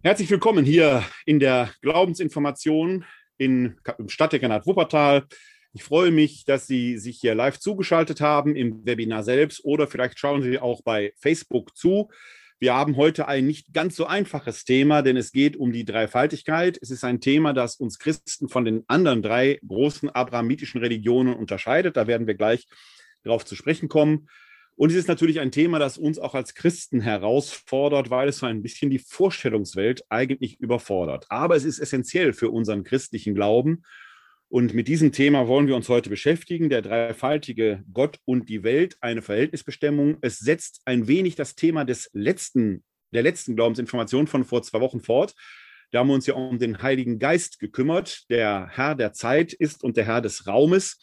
Herzlich willkommen hier in der Glaubensinformation in Stadtdekernat Wuppertal. Ich freue mich, dass Sie sich hier live zugeschaltet haben im Webinar selbst oder vielleicht schauen Sie auch bei Facebook zu. Wir haben heute ein nicht ganz so einfaches Thema, denn es geht um die Dreifaltigkeit. Es ist ein Thema, das uns Christen von den anderen drei großen abrahamitischen Religionen unterscheidet. Da werden wir gleich darauf zu sprechen kommen. Und es ist natürlich ein Thema, das uns auch als Christen herausfordert, weil es so ein bisschen die Vorstellungswelt eigentlich überfordert. Aber es ist essentiell für unseren christlichen Glauben. Und mit diesem Thema wollen wir uns heute beschäftigen. Der dreifaltige Gott und die Welt, eine Verhältnisbestimmung. Es setzt ein wenig das Thema des letzten, der letzten Glaubensinformation von vor zwei Wochen fort. Da haben wir uns ja um den Heiligen Geist gekümmert, der Herr der Zeit ist und der Herr des Raumes.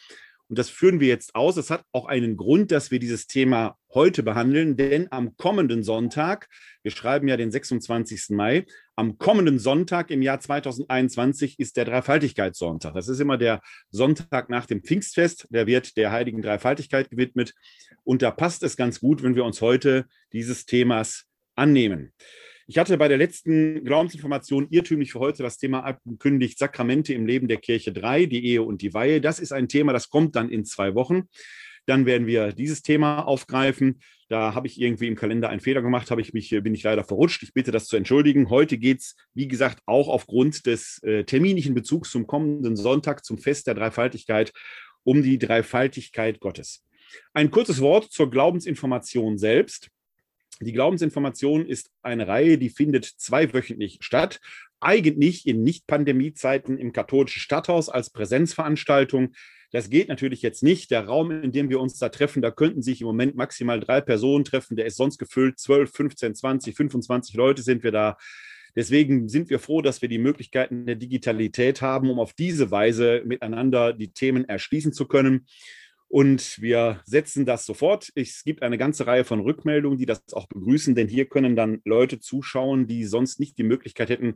Und das führen wir jetzt aus. Es hat auch einen Grund, dass wir dieses Thema heute behandeln, denn am kommenden Sonntag, wir schreiben ja den 26. Mai, am kommenden Sonntag im Jahr 2021 ist der Dreifaltigkeitssonntag. Das ist immer der Sonntag nach dem Pfingstfest. Der wird der heiligen Dreifaltigkeit gewidmet. Und da passt es ganz gut, wenn wir uns heute dieses Themas annehmen. Ich hatte bei der letzten Glaubensinformation irrtümlich für heute das Thema abgekündigt, Sakramente im Leben der Kirche 3, die Ehe und die Weihe. Das ist ein Thema, das kommt dann in zwei Wochen. Dann werden wir dieses Thema aufgreifen. Da habe ich irgendwie im Kalender einen Fehler gemacht, habe ich mich, bin ich leider verrutscht. Ich bitte das zu entschuldigen. Heute geht es, wie gesagt, auch aufgrund des äh, terminlichen Bezugs zum kommenden Sonntag, zum Fest der Dreifaltigkeit, um die Dreifaltigkeit Gottes. Ein kurzes Wort zur Glaubensinformation selbst. Die Glaubensinformation ist eine Reihe, die findet zweiwöchentlich statt. Eigentlich in Nicht-Pandemie-Zeiten im katholischen Stadthaus als Präsenzveranstaltung. Das geht natürlich jetzt nicht. Der Raum, in dem wir uns da treffen, da könnten sich im Moment maximal drei Personen treffen. Der ist sonst gefüllt. 12, 15, 20, 25 Leute sind wir da. Deswegen sind wir froh, dass wir die Möglichkeiten der Digitalität haben, um auf diese Weise miteinander die Themen erschließen zu können. Und wir setzen das sofort. Es gibt eine ganze Reihe von Rückmeldungen, die das auch begrüßen, denn hier können dann Leute zuschauen, die sonst nicht die Möglichkeit hätten,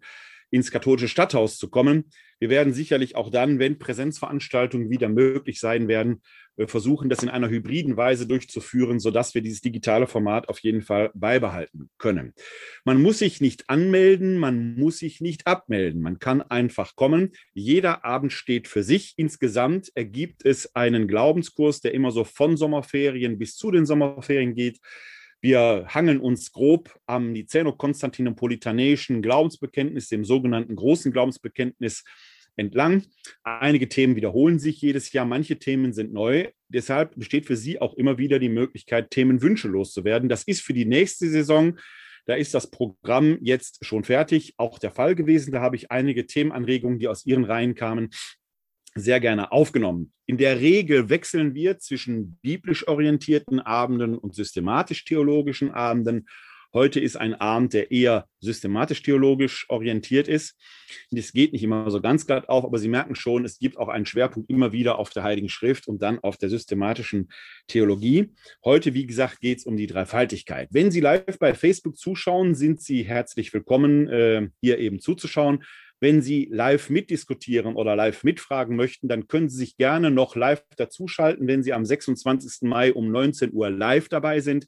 ins katholische Stadthaus zu kommen. Wir werden sicherlich auch dann, wenn Präsenzveranstaltungen wieder möglich sein werden, äh, versuchen, das in einer hybriden Weise durchzuführen, sodass wir dieses digitale Format auf jeden Fall beibehalten können. Man muss sich nicht anmelden, man muss sich nicht abmelden. Man kann einfach kommen. Jeder Abend steht für sich. Insgesamt ergibt es einen Glaubenskurs, der immer so von Sommerferien bis zu den Sommerferien geht. Wir hangeln uns grob am Niceno-Konstantinopolitanischen Glaubensbekenntnis, dem sogenannten großen Glaubensbekenntnis, entlang. Einige Themen wiederholen sich jedes Jahr, manche Themen sind neu. Deshalb besteht für Sie auch immer wieder die Möglichkeit, Themenwünsche loszuwerden. Das ist für die nächste Saison. Da ist das Programm jetzt schon fertig, auch der Fall gewesen. Da habe ich einige Themenanregungen, die aus Ihren Reihen kamen, sehr gerne aufgenommen. In der Regel wechseln wir zwischen biblisch orientierten Abenden und systematisch-theologischen Abenden. Heute ist ein Abend, der eher systematisch-theologisch orientiert ist. Es geht nicht immer so ganz glatt auf, aber Sie merken schon, es gibt auch einen Schwerpunkt immer wieder auf der Heiligen Schrift und dann auf der systematischen Theologie. Heute, wie gesagt, geht es um die Dreifaltigkeit. Wenn Sie live bei Facebook zuschauen, sind Sie herzlich willkommen, äh, hier eben zuzuschauen. Wenn Sie live mitdiskutieren oder live mitfragen möchten, dann können Sie sich gerne noch live dazuschalten, wenn Sie am 26. Mai um 19 Uhr live dabei sind.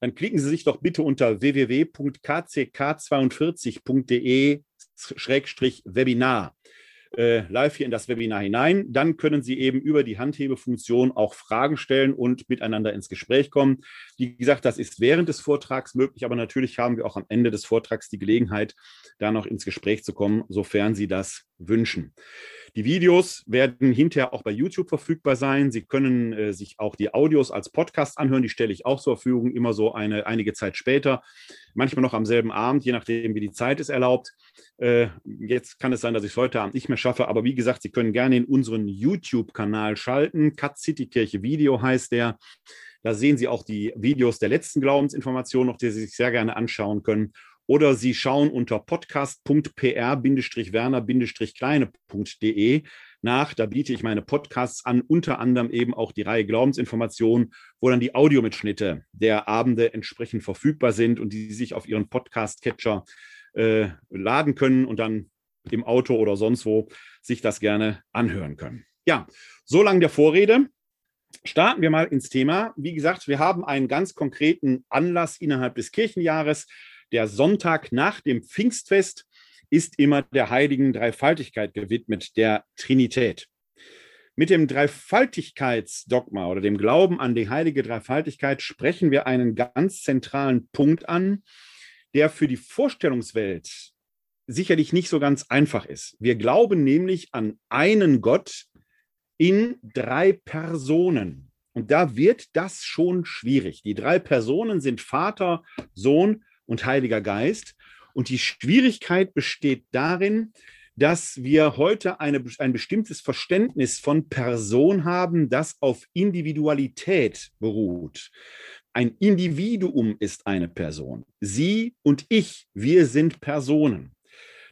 Dann klicken Sie sich doch bitte unter www.kck42.de-webinar äh, live hier in das Webinar hinein. Dann können Sie eben über die Handhebefunktion auch Fragen stellen und miteinander ins Gespräch kommen. Wie gesagt, das ist während des Vortrags möglich, aber natürlich haben wir auch am Ende des Vortrags die Gelegenheit, da noch ins Gespräch zu kommen, sofern Sie das wünschen. Die Videos werden hinterher auch bei YouTube verfügbar sein. Sie können äh, sich auch die Audios als Podcast anhören. Die stelle ich auch zur Verfügung, immer so eine, einige Zeit später. Manchmal noch am selben Abend, je nachdem, wie die Zeit es erlaubt. Äh, jetzt kann es sein, dass ich es heute Abend nicht mehr schaffe. Aber wie gesagt, Sie können gerne in unseren YouTube-Kanal schalten. Cut City Kirche Video heißt der. Da sehen Sie auch die Videos der letzten Glaubensinformationen, noch die Sie sich sehr gerne anschauen können oder Sie schauen unter podcast.pr-werner-kleine.de nach. Da biete ich meine Podcasts an, unter anderem eben auch die Reihe Glaubensinformationen, wo dann die Audiomitschnitte der Abende entsprechend verfügbar sind und die sich auf Ihren Podcast-Catcher äh, laden können und dann im Auto oder sonst wo sich das gerne anhören können. Ja, so lang der Vorrede. Starten wir mal ins Thema. Wie gesagt, wir haben einen ganz konkreten Anlass innerhalb des Kirchenjahres der Sonntag nach dem Pfingstfest. ist immer der heiligen Dreifaltigkeit gewidmet, der Trinität. Mit dem Dreifaltigkeitsdogma oder dem Glauben an die heilige Dreifaltigkeit sprechen wir einen ganz zentralen Punkt an, der für die Vorstellungswelt sicherlich nicht so ganz einfach ist. Wir glauben nämlich an einen Gott in drei Personen. Und da wird das schon schwierig. Die drei Personen sind Vater, Sohn und Heiliger Geist. Und die Schwierigkeit besteht darin, dass wir heute eine, ein bestimmtes Verständnis von Person haben, das auf Individualität beruht. Ein Individuum ist eine Person. Sie und ich, wir sind Personen.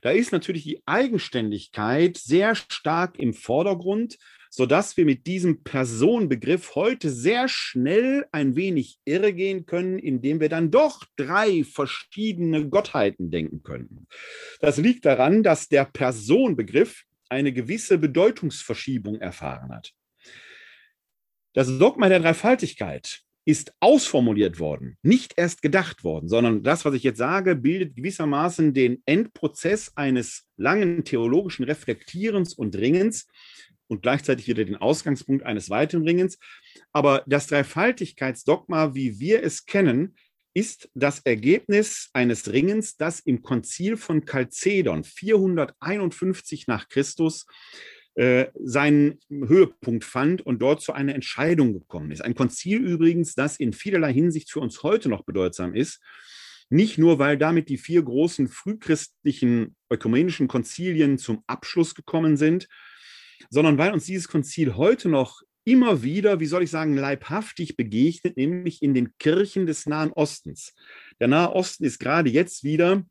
Da ist natürlich die Eigenständigkeit sehr stark im Vordergrund, sodass wir mit diesem Personenbegriff heute sehr schnell ein wenig irregehen können, indem wir dann doch drei verschiedene Gottheiten denken können. Das liegt daran, dass der Personenbegriff eine gewisse Bedeutungsverschiebung erfahren hat. Das Dogma der Dreifaltigkeit ist ausformuliert worden, nicht erst gedacht worden, sondern das, was ich jetzt sage, bildet gewissermaßen den Endprozess eines langen theologischen Reflektierens und Ringens und gleichzeitig wieder den Ausgangspunkt eines weiteren Ringens. Aber das Dreifaltigkeitsdogma, wie wir es kennen, ist das Ergebnis eines Ringens, das im Konzil von Chalcedon 451 nach Christus äh, seinen Höhepunkt fand und dort zu einer Entscheidung gekommen ist. Ein Konzil übrigens, das in vielerlei Hinsicht für uns heute noch bedeutsam ist. Nicht nur, weil damit die vier großen frühchristlichen ökumenischen Konzilien zum Abschluss gekommen sind, sondern weil uns dieses Konzil heute noch immer wieder, wie soll ich sagen, leibhaftig begegnet, nämlich in den Kirchen des Nahen Ostens. Der Nahe Osten ist gerade jetzt wieder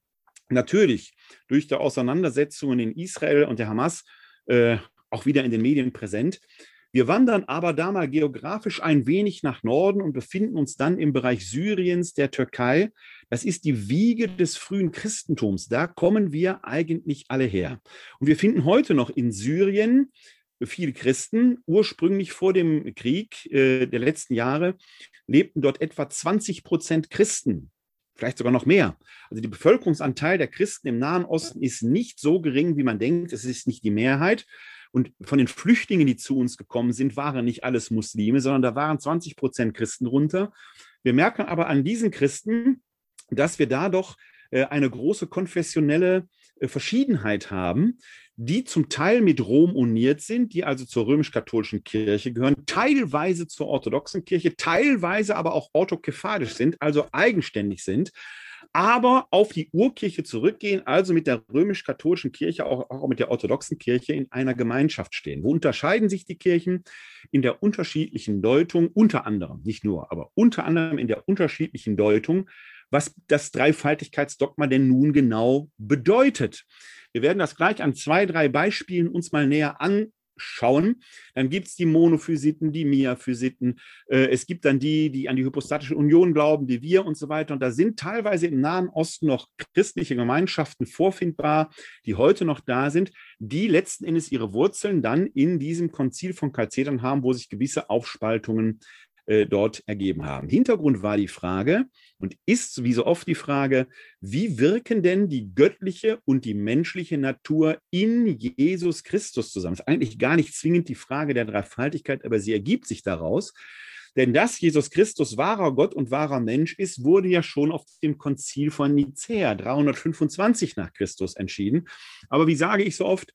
natürlich durch die Auseinandersetzungen in Israel und der Hamas äh, auch wieder in den Medien präsent. Wir wandern aber da mal geografisch ein wenig nach Norden und befinden uns dann im Bereich Syriens, der Türkei. Das ist die Wiege des frühen Christentums. Da kommen wir eigentlich alle her. Und wir finden heute noch in Syrien viele Christen. Ursprünglich vor dem Krieg äh, der letzten Jahre lebten dort etwa 20 Prozent Christen vielleicht sogar noch mehr. Also der Bevölkerungsanteil der Christen im Nahen Osten ist nicht so gering, wie man denkt. Es ist nicht die Mehrheit. Und von den Flüchtlingen, die zu uns gekommen sind, waren nicht alles Muslime, sondern da waren 20 Prozent Christen runter. Wir merken aber an diesen Christen, dass wir da doch äh, eine große konfessionelle äh, Verschiedenheit haben, die zum Teil mit Rom uniert sind, die also zur römisch-katholischen Kirche gehören, teilweise zur orthodoxen Kirche, teilweise aber auch orthokephalisch sind, also eigenständig sind aber auf die Urkirche zurückgehen, also mit der römisch-katholischen Kirche, auch, auch mit der orthodoxen Kirche in einer Gemeinschaft stehen. Wo unterscheiden sich die Kirchen? In der unterschiedlichen Deutung, unter anderem, nicht nur, aber unter anderem in der unterschiedlichen Deutung, was das Dreifaltigkeitsdogma denn nun genau bedeutet. Wir werden das gleich an zwei, drei Beispielen uns mal näher an, schauen. Dann gibt es die Monophysiten, die Miaphysiten. Äh, es gibt dann die, die an die hypostatische Union glauben, wie wir und so weiter. Und da sind teilweise im Nahen Osten noch christliche Gemeinschaften vorfindbar, die heute noch da sind, die letzten Endes ihre Wurzeln dann in diesem Konzil von Chalcedon haben, wo sich gewisse Aufspaltungen äh, dort ergeben haben. Hintergrund war die Frage und ist wie so oft die Frage, wie wirken denn die göttliche und die menschliche Natur in Jesus Christus zusammen? Das ist eigentlich gar nicht zwingend die Frage der Dreifaltigkeit, aber sie ergibt sich daraus. Denn dass Jesus Christus wahrer Gott und wahrer Mensch ist, wurde ja schon auf dem Konzil von Nicäa 325 nach Christus entschieden. Aber wie sage ich so oft,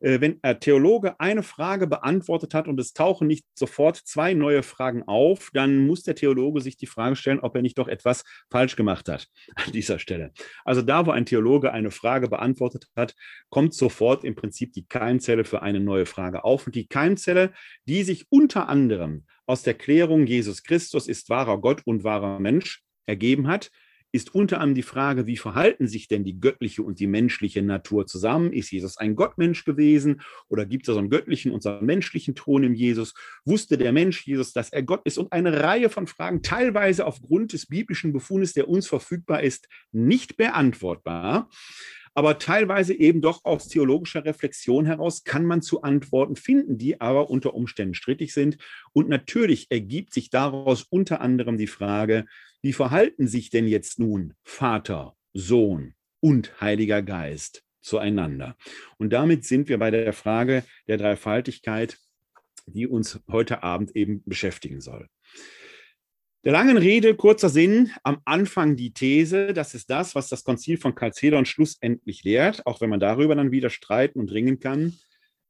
wenn ein Theologe eine Frage beantwortet hat und es tauchen nicht sofort zwei neue Fragen auf, dann muss der Theologe sich die Frage stellen, ob er nicht doch etwas falsch gemacht hat an dieser Stelle. Also da, wo ein Theologe eine Frage beantwortet hat, kommt sofort im Prinzip die Keimzelle für eine neue Frage auf. Und die Keimzelle, die sich unter anderem aus der Klärung Jesus Christus ist wahrer Gott und wahrer Mensch ergeben hat, ist unter anderem die Frage, wie verhalten sich denn die göttliche und die menschliche Natur zusammen? Ist Jesus ein Gottmensch gewesen oder gibt es so einen göttlichen und so einen menschlichen Thron im Jesus? Wusste der Mensch Jesus, dass er Gott ist? Und eine Reihe von Fragen, teilweise aufgrund des biblischen Befundes, der uns verfügbar ist, nicht beantwortbar. Aber teilweise eben doch aus theologischer Reflexion heraus kann man zu Antworten finden, die aber unter Umständen strittig sind. Und natürlich ergibt sich daraus unter anderem die Frage, wie verhalten sich denn jetzt nun Vater, Sohn und Heiliger Geist zueinander. Und damit sind wir bei der Frage der Dreifaltigkeit, die uns heute Abend eben beschäftigen soll. Der langen Rede, kurzer Sinn, am Anfang die These, das ist das, was das Konzil von Chalcedon schlussendlich lehrt, auch wenn man darüber dann wieder streiten und ringen kann.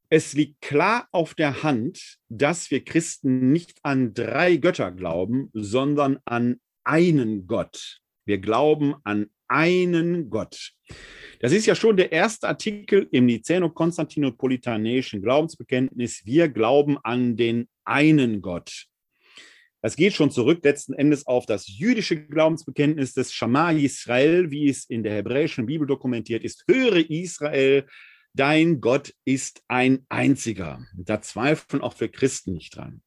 Es liegt klar auf der Hand, dass wir Christen nicht an drei Götter glauben, sondern an einen Gott. Wir glauben an einen Gott. Das ist ja schon der erste Artikel im Niceno-Konstantinopolitanischen Glaubensbekenntnis. Wir glauben an den einen Gott. Das geht schon zurück letzten Endes auf das jüdische Glaubensbekenntnis des Shama Israel, wie es in der hebräischen Bibel dokumentiert ist. Höre Israel, dein Gott ist ein einziger. Da zweifeln auch für Christen nicht dran.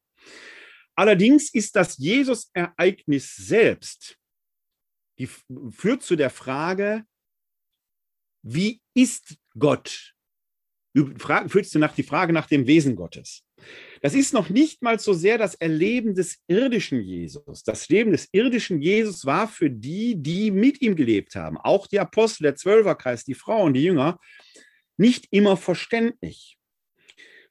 Allerdings ist das Jesus-Ereignis selbst, die führt zu der Frage, wie ist Gott? Führt zu nach die Frage nach dem Wesen Gottes. Das ist noch nicht mal so sehr das Erleben des irdischen Jesus. Das Leben des irdischen Jesus war für die, die mit ihm gelebt haben, auch die Apostel, der Zwölferkreis, die Frauen, die Jünger, nicht immer verständlich.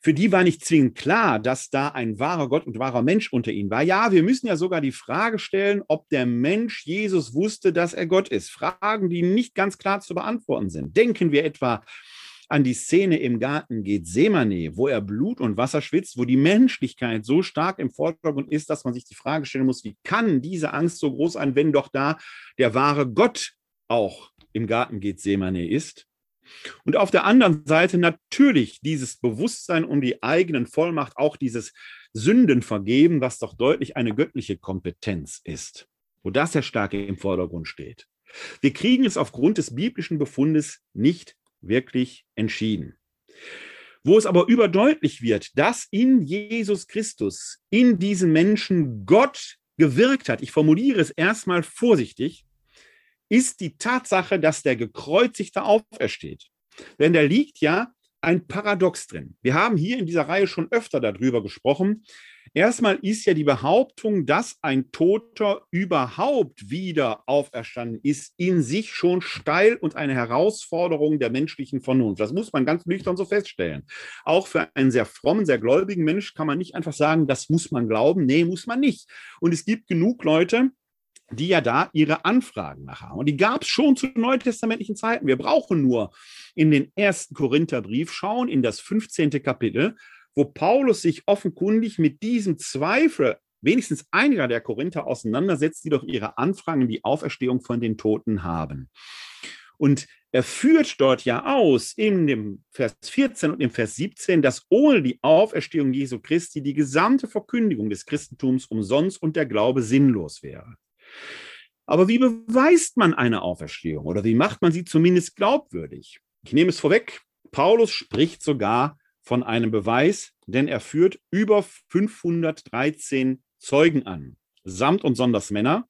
Für die war nicht zwingend klar, dass da ein wahrer Gott und wahrer Mensch unter ihnen war. Ja, wir müssen ja sogar die Frage stellen, ob der Mensch Jesus wusste, dass er Gott ist. Fragen, die nicht ganz klar zu beantworten sind. Denken wir etwa an die Szene im Garten Gethsemane, wo er Blut und Wasser schwitzt, wo die Menschlichkeit so stark im Vordergrund ist, dass man sich die Frage stellen muss, wie kann diese Angst so groß sein, wenn doch da der wahre Gott auch im Garten Gethsemane ist? Und auf der anderen Seite natürlich dieses Bewusstsein um die eigenen Vollmacht, auch dieses Sündenvergeben, was doch deutlich eine göttliche Kompetenz ist, wo das sehr stark im Vordergrund steht. Wir kriegen es aufgrund des biblischen Befundes nicht wirklich entschieden. Wo es aber überdeutlich wird, dass in Jesus Christus, in diesem Menschen Gott gewirkt hat, ich formuliere es erstmal vorsichtig, ist die Tatsache, dass der Gekreuzigte aufersteht. Denn da liegt ja ein Paradox drin. Wir haben hier in dieser Reihe schon öfter darüber gesprochen. Erstmal ist ja die Behauptung, dass ein Toter überhaupt wieder auferstanden ist, in sich schon steil und eine Herausforderung der menschlichen Vernunft. Das muss man ganz nüchtern so feststellen. Auch für einen sehr frommen, sehr gläubigen Mensch kann man nicht einfach sagen, das muss man glauben. Nee, muss man nicht. Und es gibt genug Leute, die ja da ihre Anfragen nach haben. Und die gab es schon zu neutestamentlichen Zeiten. Wir brauchen nur in den ersten Korintherbrief schauen, in das 15. Kapitel, wo Paulus sich offenkundig mit diesem Zweifel wenigstens einiger der Korinther auseinandersetzt, die doch ihre Anfragen in die Auferstehung von den Toten haben. Und er führt dort ja aus in dem Vers 14 und im Vers 17, dass ohne die Auferstehung Jesu Christi die gesamte Verkündigung des Christentums umsonst und der Glaube sinnlos wäre. Aber wie beweist man eine Auferstehung oder wie macht man sie zumindest glaubwürdig? Ich nehme es vorweg, Paulus spricht sogar von einem Beweis, denn er führt über 513 Zeugen an, samt und sonders Männer,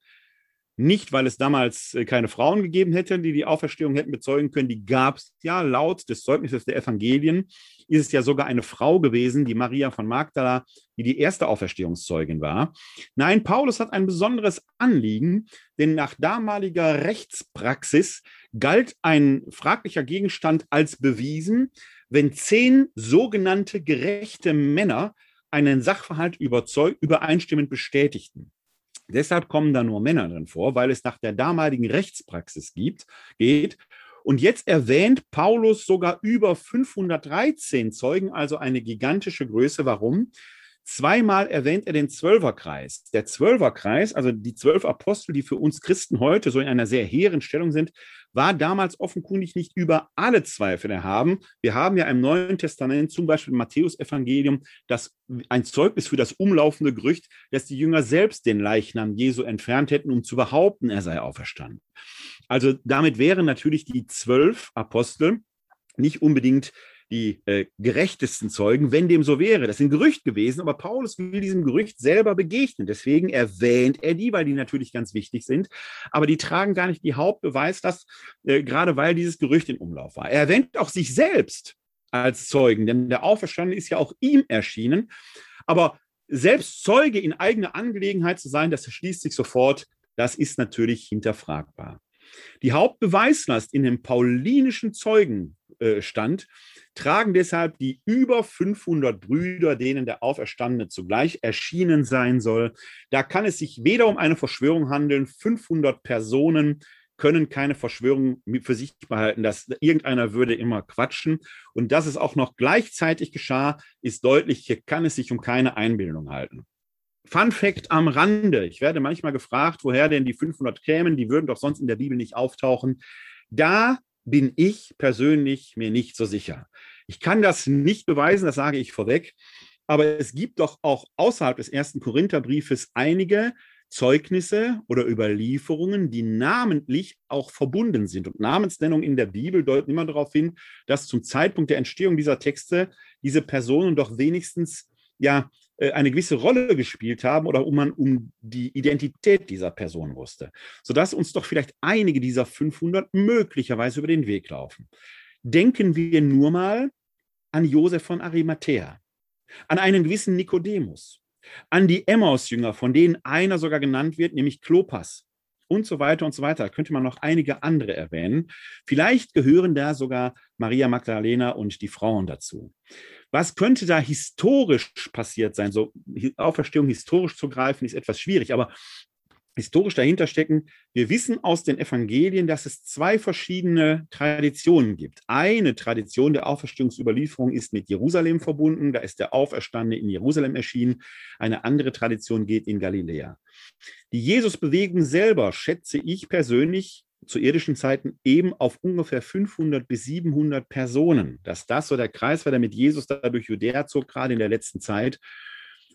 nicht, weil es damals äh, keine Frauen gegeben hätte, die die Auferstehung hätten bezeugen können. Die gab es ja laut des Zeugnisses der Evangelien. Ist es ja sogar eine Frau gewesen, die Maria von Magdala, die die erste Auferstehungszeugin war. Nein, Paulus hat ein besonderes Anliegen, denn nach damaliger Rechtspraxis galt ein fraglicher Gegenstand als bewiesen, wenn zehn sogenannte gerechte Männer einen Sachverhalt übereinstimmend bestätigten. Deshalb kommen da nur Männer drin vor, weil es nach der damaligen Rechtspraxis gibt, geht. Und jetzt erwähnt Paulus sogar über 513 Zeugen, also eine gigantische Größe. Warum? Zweimal erwähnt er den Zwölferkreis. Der Zwölferkreis, also die zwölf Apostel, die für uns Christen heute so in einer sehr hehren Stellung sind, war damals offenkundig nicht über alle Zweifel erhaben. Wir haben ja im Neuen Testament zum Beispiel im Matthäus-Evangelium das, ein Zeugnis für das umlaufende Gerücht, dass die Jünger selbst den Leichnam Jesu entfernt hätten, um zu behaupten, er sei auferstanden. Also damit wären natürlich die zwölf Apostel nicht unbedingt die äh, gerechtesten Zeugen, wenn dem so wäre. Das ist ein Gerücht gewesen, aber Paulus will diesem Gerücht selber begegnen. Deswegen erwähnt er die, weil die natürlich ganz wichtig sind, aber die tragen gar nicht die Hauptbeweislast, äh, gerade weil dieses Gerücht in Umlauf war. Er erwähnt auch sich selbst als Zeugen, denn der Auferstandene ist ja auch ihm erschienen. Aber selbst Zeuge in eigener Angelegenheit zu sein, das erschließt sich sofort, das ist natürlich hinterfragbar. Die Hauptbeweislast in dem paulinischen Zeugen äh, stand, tragen deshalb die über 500 Brüder, denen der Auferstandene zugleich erschienen sein soll. Da kann es sich weder um eine Verschwörung handeln, 500 Personen können keine Verschwörung für sich behalten, dass irgendeiner würde immer quatschen. Und dass es auch noch gleichzeitig geschah, ist deutlich, hier kann es sich um keine Einbildung halten. Fun Fact am Rande. Ich werde manchmal gefragt, woher denn die 500 kämen. Die würden doch sonst in der Bibel nicht auftauchen. Da bin ich persönlich mir nicht so sicher. Ich kann das nicht beweisen, das sage ich vorweg. Aber es gibt doch auch außerhalb des ersten Korintherbriefes einige Zeugnisse oder Überlieferungen, die namentlich auch verbunden sind. Und Namensnennung in der Bibel deuten immer darauf hin, dass zum Zeitpunkt der Entstehung dieser Texte diese Personen doch wenigstens ja eine gewisse Rolle gespielt haben oder um man um die Identität dieser Person wusste, sodass uns doch vielleicht einige dieser 500 möglicherweise über den Weg laufen. Denken wir nur mal an Josef von Arimathea, an einen gewissen Nikodemus, an die Emmaus-Jünger, von denen einer sogar genannt wird, nämlich Klopas und so weiter und so weiter. Da könnte man noch einige andere erwähnen. Vielleicht gehören da sogar Maria Magdalena und die Frauen dazu. Was könnte da historisch passiert sein? So Auferstehung historisch zu greifen, ist etwas schwierig, aber historisch dahinter stecken. Wir wissen aus den Evangelien, dass es zwei verschiedene Traditionen gibt. Eine Tradition der Auferstehungsüberlieferung ist mit Jerusalem verbunden. Da ist der Auferstandene in Jerusalem erschienen. Eine andere Tradition geht in Galiläa. Die Jesusbewegung selber schätze ich persönlich zu irdischen Zeiten eben auf ungefähr 500 bis 700 Personen. Dass das so der Kreis war, der mit Jesus da durch Judäa zog, gerade in der letzten Zeit.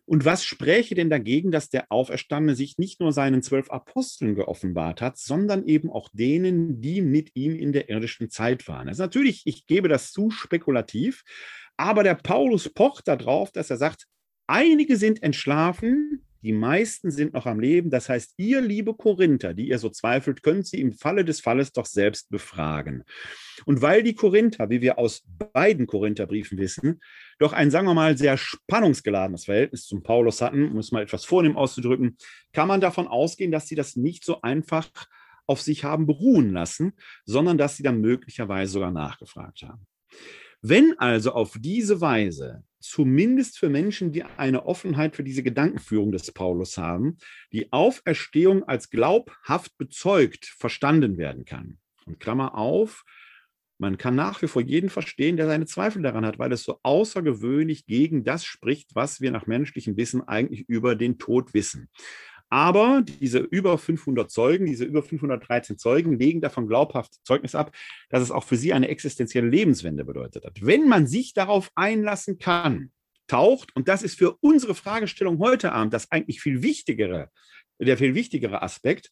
Und was spräche denn dagegen, dass der Auferstandene sich nicht nur seinen zwölf Aposteln geoffenbart hat, sondern eben auch denen, die mit ihm in der irdischen Zeit waren? Also natürlich, ich gebe das zu spekulativ, aber der Paulus pocht darauf, dass er sagt, einige sind entschlafen, die meisten sind noch am Leben. Das heißt, ihr, liebe Korinther, die ihr so zweifelt, könnt sie im Falle des Falles doch selbst befragen. Und weil die Korinther, wie wir aus beiden Korintherbriefen wissen, doch ein, sagen wir mal, sehr spannungsgeladenes Verhältnis zum Paulus hatten, um es mal etwas vornehm auszudrücken, kann man davon ausgehen, dass sie das nicht so einfach auf sich haben beruhen lassen, sondern dass sie dann möglicherweise sogar nachgefragt haben. Wenn also auf diese Weise zumindest für Menschen, die eine Offenheit für diese Gedankenführung des Paulus haben, die Auferstehung als glaubhaft bezeugt verstanden werden kann. Und Klammer auf, man kann nach wie vor jeden verstehen, der seine Zweifel daran hat, weil es so außergewöhnlich gegen das spricht, was wir nach menschlichem Wissen eigentlich über den Tod wissen. Aber diese über 500 Zeugen, diese über 513 Zeugen legen davon glaubhaft Zeugnis ab, dass es auch für sie eine existenzielle Lebenswende bedeutet hat. Wenn man sich darauf einlassen kann, taucht, und das ist für unsere Fragestellung heute Abend das eigentlich viel wichtigere, der viel wichtigere Aspekt,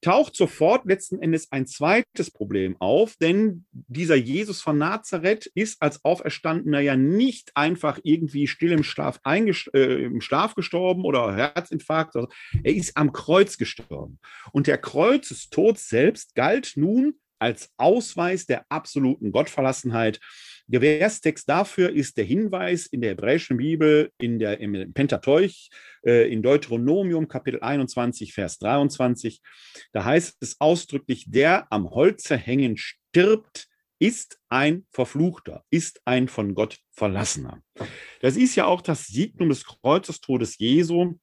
taucht sofort letzten Endes ein zweites Problem auf, denn dieser Jesus von Nazareth ist als Auferstandener ja nicht einfach irgendwie still im Schlaf, äh, im Schlaf gestorben oder Herzinfarkt. Er ist am Kreuz gestorben. Und der Kreuzestod selbst galt nun als Ausweis der absoluten Gottverlassenheit Gewährstext dafür ist der Hinweis in der hebräischen Bibel, in der, im Pentateuch, äh, in Deuteronomium Kapitel 21, Vers 23. Da heißt es ausdrücklich, der am Holze hängen stirbt, ist ein Verfluchter, ist ein von Gott Verlassener. Das ist ja auch das Signum des Kreuzestodes Jesu,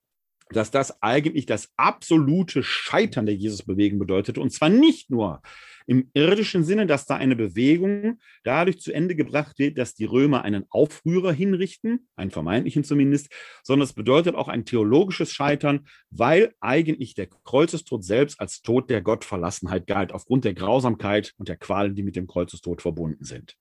dass das eigentlich das absolute Scheitern der Jesusbewegung bedeutet. Und zwar nicht nur im irdischen Sinne, dass da eine Bewegung dadurch zu Ende gebracht wird, dass die Römer einen Aufrührer hinrichten, einen vermeintlichen zumindest, sondern es bedeutet auch ein theologisches Scheitern, weil eigentlich der Kreuzestod selbst als Tod der Gottverlassenheit galt, aufgrund der Grausamkeit und der Qualen, die mit dem Kreuzestod verbunden sind.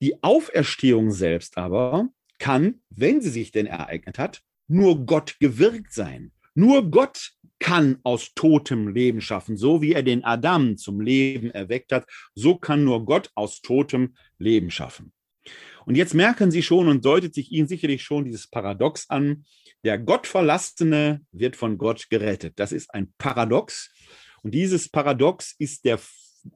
Die Auferstehung selbst aber kann, wenn sie sich denn ereignet hat, nur Gott gewirkt sein. Nur Gott kann aus totem Leben schaffen. So wie er den Adam zum Leben erweckt hat, so kann nur Gott aus totem Leben schaffen. Und jetzt merken Sie schon und deutet sich Ihnen sicherlich schon dieses Paradox an. Der Gottverlassene wird von Gott gerettet. Das ist ein Paradox. Und dieses Paradox ist der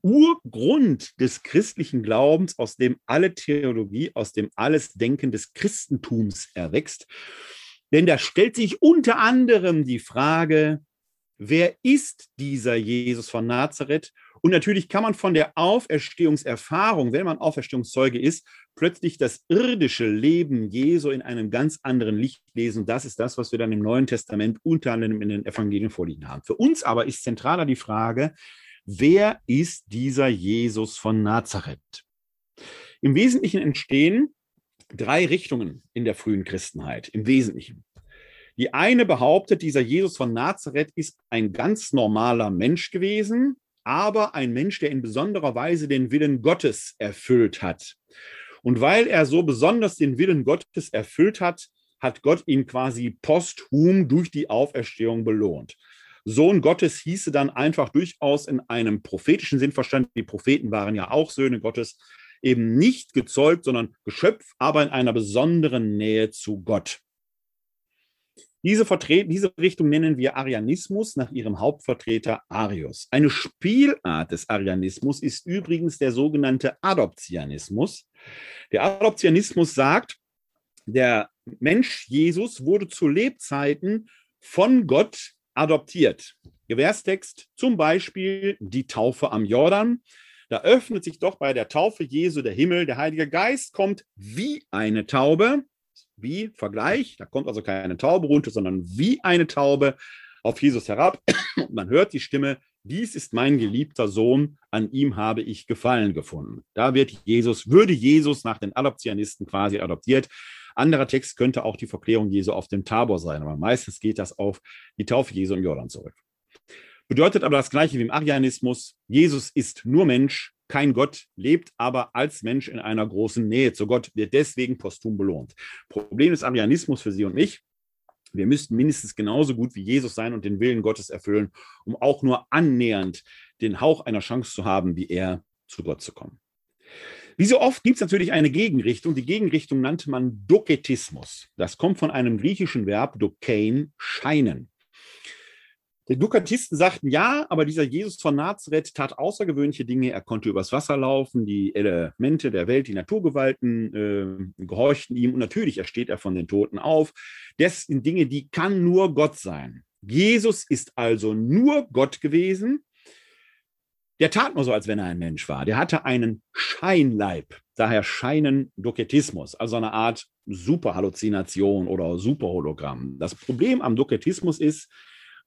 Urgrund des christlichen Glaubens, aus dem alle Theologie, aus dem alles Denken des Christentums erwächst. Denn da stellt sich unter anderem die Frage, wer ist dieser Jesus von Nazareth Und natürlich kann man von der Auferstehungserfahrung, wenn man Auferstehungszeuge ist, plötzlich das irdische Leben Jesu in einem ganz anderen Licht lesen. Das ist das, was wir dann im Neuen Testament unter anderem in den Evangelien vorliegen haben. Für uns aber ist zentraler die Frage, wer ist dieser Jesus von Nazareth? Im Wesentlichen entstehen drei Richtungen in der frühen Christenheit, im Wesentlichen. Die eine behauptet, dieser Jesus von Nazareth ist ein ganz normaler Mensch gewesen, aber ein Mensch, der in besonderer Weise den Willen Gottes erfüllt hat. Und weil er so besonders den Willen Gottes erfüllt hat, hat Gott ihn quasi posthum durch die Auferstehung belohnt. Sohn Gottes hieße dann einfach durchaus in einem prophetischen Sinn verstanden. Die Propheten waren ja auch Söhne Gottes, eben nicht gezeugt, sondern Geschöpf, aber in einer besonderen Nähe zu Gott. Diese, diese Richtung nennen wir Arianismus nach ihrem Hauptvertreter Arius. Eine Spielart des Arianismus ist übrigens der sogenannte Adoptianismus. Der Adoptianismus sagt, der Mensch Jesus wurde zu Lebzeiten von Gott adoptiert. Gewährstext zum Beispiel die Taufe am Jordan. Da öffnet sich doch bei der Taufe Jesu der Himmel, der Heilige Geist kommt wie eine Taube, wie Vergleich, da kommt also keine Taube runter, sondern wie eine Taube auf Jesus herab. Und man hört die Stimme, dies ist mein geliebter Sohn, an ihm habe ich Gefallen gefunden. Da wird Jesus, würde Jesus nach den Adoptionisten quasi adoptiert. Anderer Text könnte auch die Verklärung Jesu auf dem Tabor sein, aber meistens geht das auf die Taufe Jesu im Jordan zurück. Bedeutet aber das Gleiche wie im Arianismus. Jesus ist nur Mensch, kein Gott, lebt aber als Mensch in einer großen Nähe zu Gott, wird deswegen posthum belohnt. Problem des Arianismus für Sie und mich, wir müssten mindestens genauso gut wie Jesus sein und den Willen Gottes erfüllen, um auch nur annähernd den Hauch einer Chance zu haben, wie er zu Gott zu kommen. Wie so oft gibt es natürlich eine Gegenrichtung. Die Gegenrichtung nannte man Doketismus. Das kommt von einem griechischen Verb dokein, scheinen. Die Dukatisten sagten ja, aber dieser Jesus von Nazareth tat außergewöhnliche Dinge. Er konnte übers Wasser laufen, die Elemente der Welt, die Naturgewalten äh, gehorchten ihm und natürlich ersteht er von den Toten auf. Das sind Dinge, die kann nur Gott sein. Jesus ist also nur Gott gewesen. Der tat nur so, als wenn er ein Mensch war. Der hatte einen Scheinleib, daher Scheinen Duketismus, also eine Art Superhalluzination oder Superhologramm. Das Problem am Duketismus ist,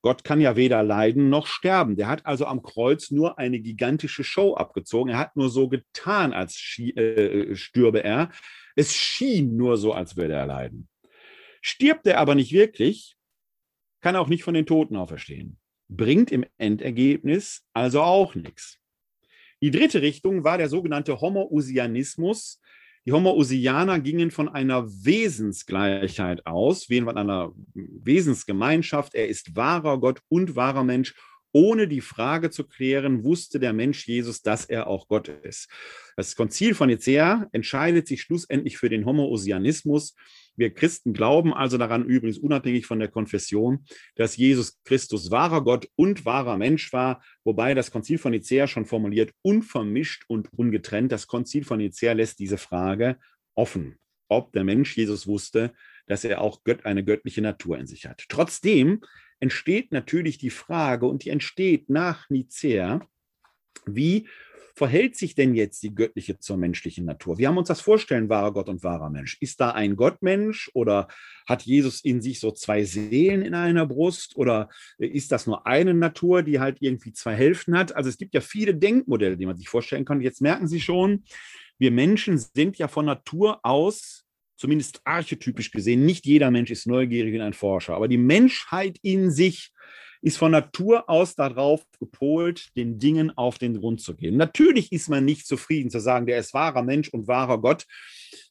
Gott kann ja weder leiden noch sterben. Der hat also am Kreuz nur eine gigantische Show abgezogen. Er hat nur so getan, als äh, stürbe er. Es schien nur so, als würde er leiden. Stirbt er aber nicht wirklich, kann er auch nicht von den Toten auferstehen. Bringt im Endergebnis also auch nichts. Die dritte Richtung war der sogenannte Homoousianismus, die Homoousianer gingen von einer Wesensgleichheit aus, wie von einer Wesensgemeinschaft. Er ist wahrer Gott und wahrer Mensch. Ohne die Frage zu klären, wusste der Mensch Jesus, dass er auch Gott ist. Das Konzil von Nicea entscheidet sich schlussendlich für den Homoousianismus. Wir Christen glauben also daran, übrigens unabhängig von der Konfession, dass Jesus Christus wahrer Gott und wahrer Mensch war, wobei das Konzil von Nicea schon formuliert, unvermischt und ungetrennt. Das Konzil von Nicea lässt diese Frage offen, ob der Mensch Jesus wusste, dass er auch eine göttliche Natur in sich hat. Trotzdem entsteht natürlich die Frage, und die entsteht nach Nicea, wie verhält sich denn jetzt die göttliche zur menschlichen Natur? Wir haben uns das vorstellen, wahrer Gott und wahrer Mensch. Ist da ein Gottmensch oder hat Jesus in sich so zwei Seelen in einer Brust oder ist das nur eine Natur, die halt irgendwie zwei Hälften hat? Also es gibt ja viele Denkmodelle, die man sich vorstellen kann. Jetzt merken Sie schon, wir Menschen sind ja von Natur aus zumindest archetypisch gesehen, nicht jeder Mensch ist neugierig und ein Forscher, aber die Menschheit in sich ist von Natur aus darauf gepolt, den Dingen auf den Grund zu gehen. Natürlich ist man nicht zufrieden zu sagen, der ist wahrer Mensch und wahrer Gott,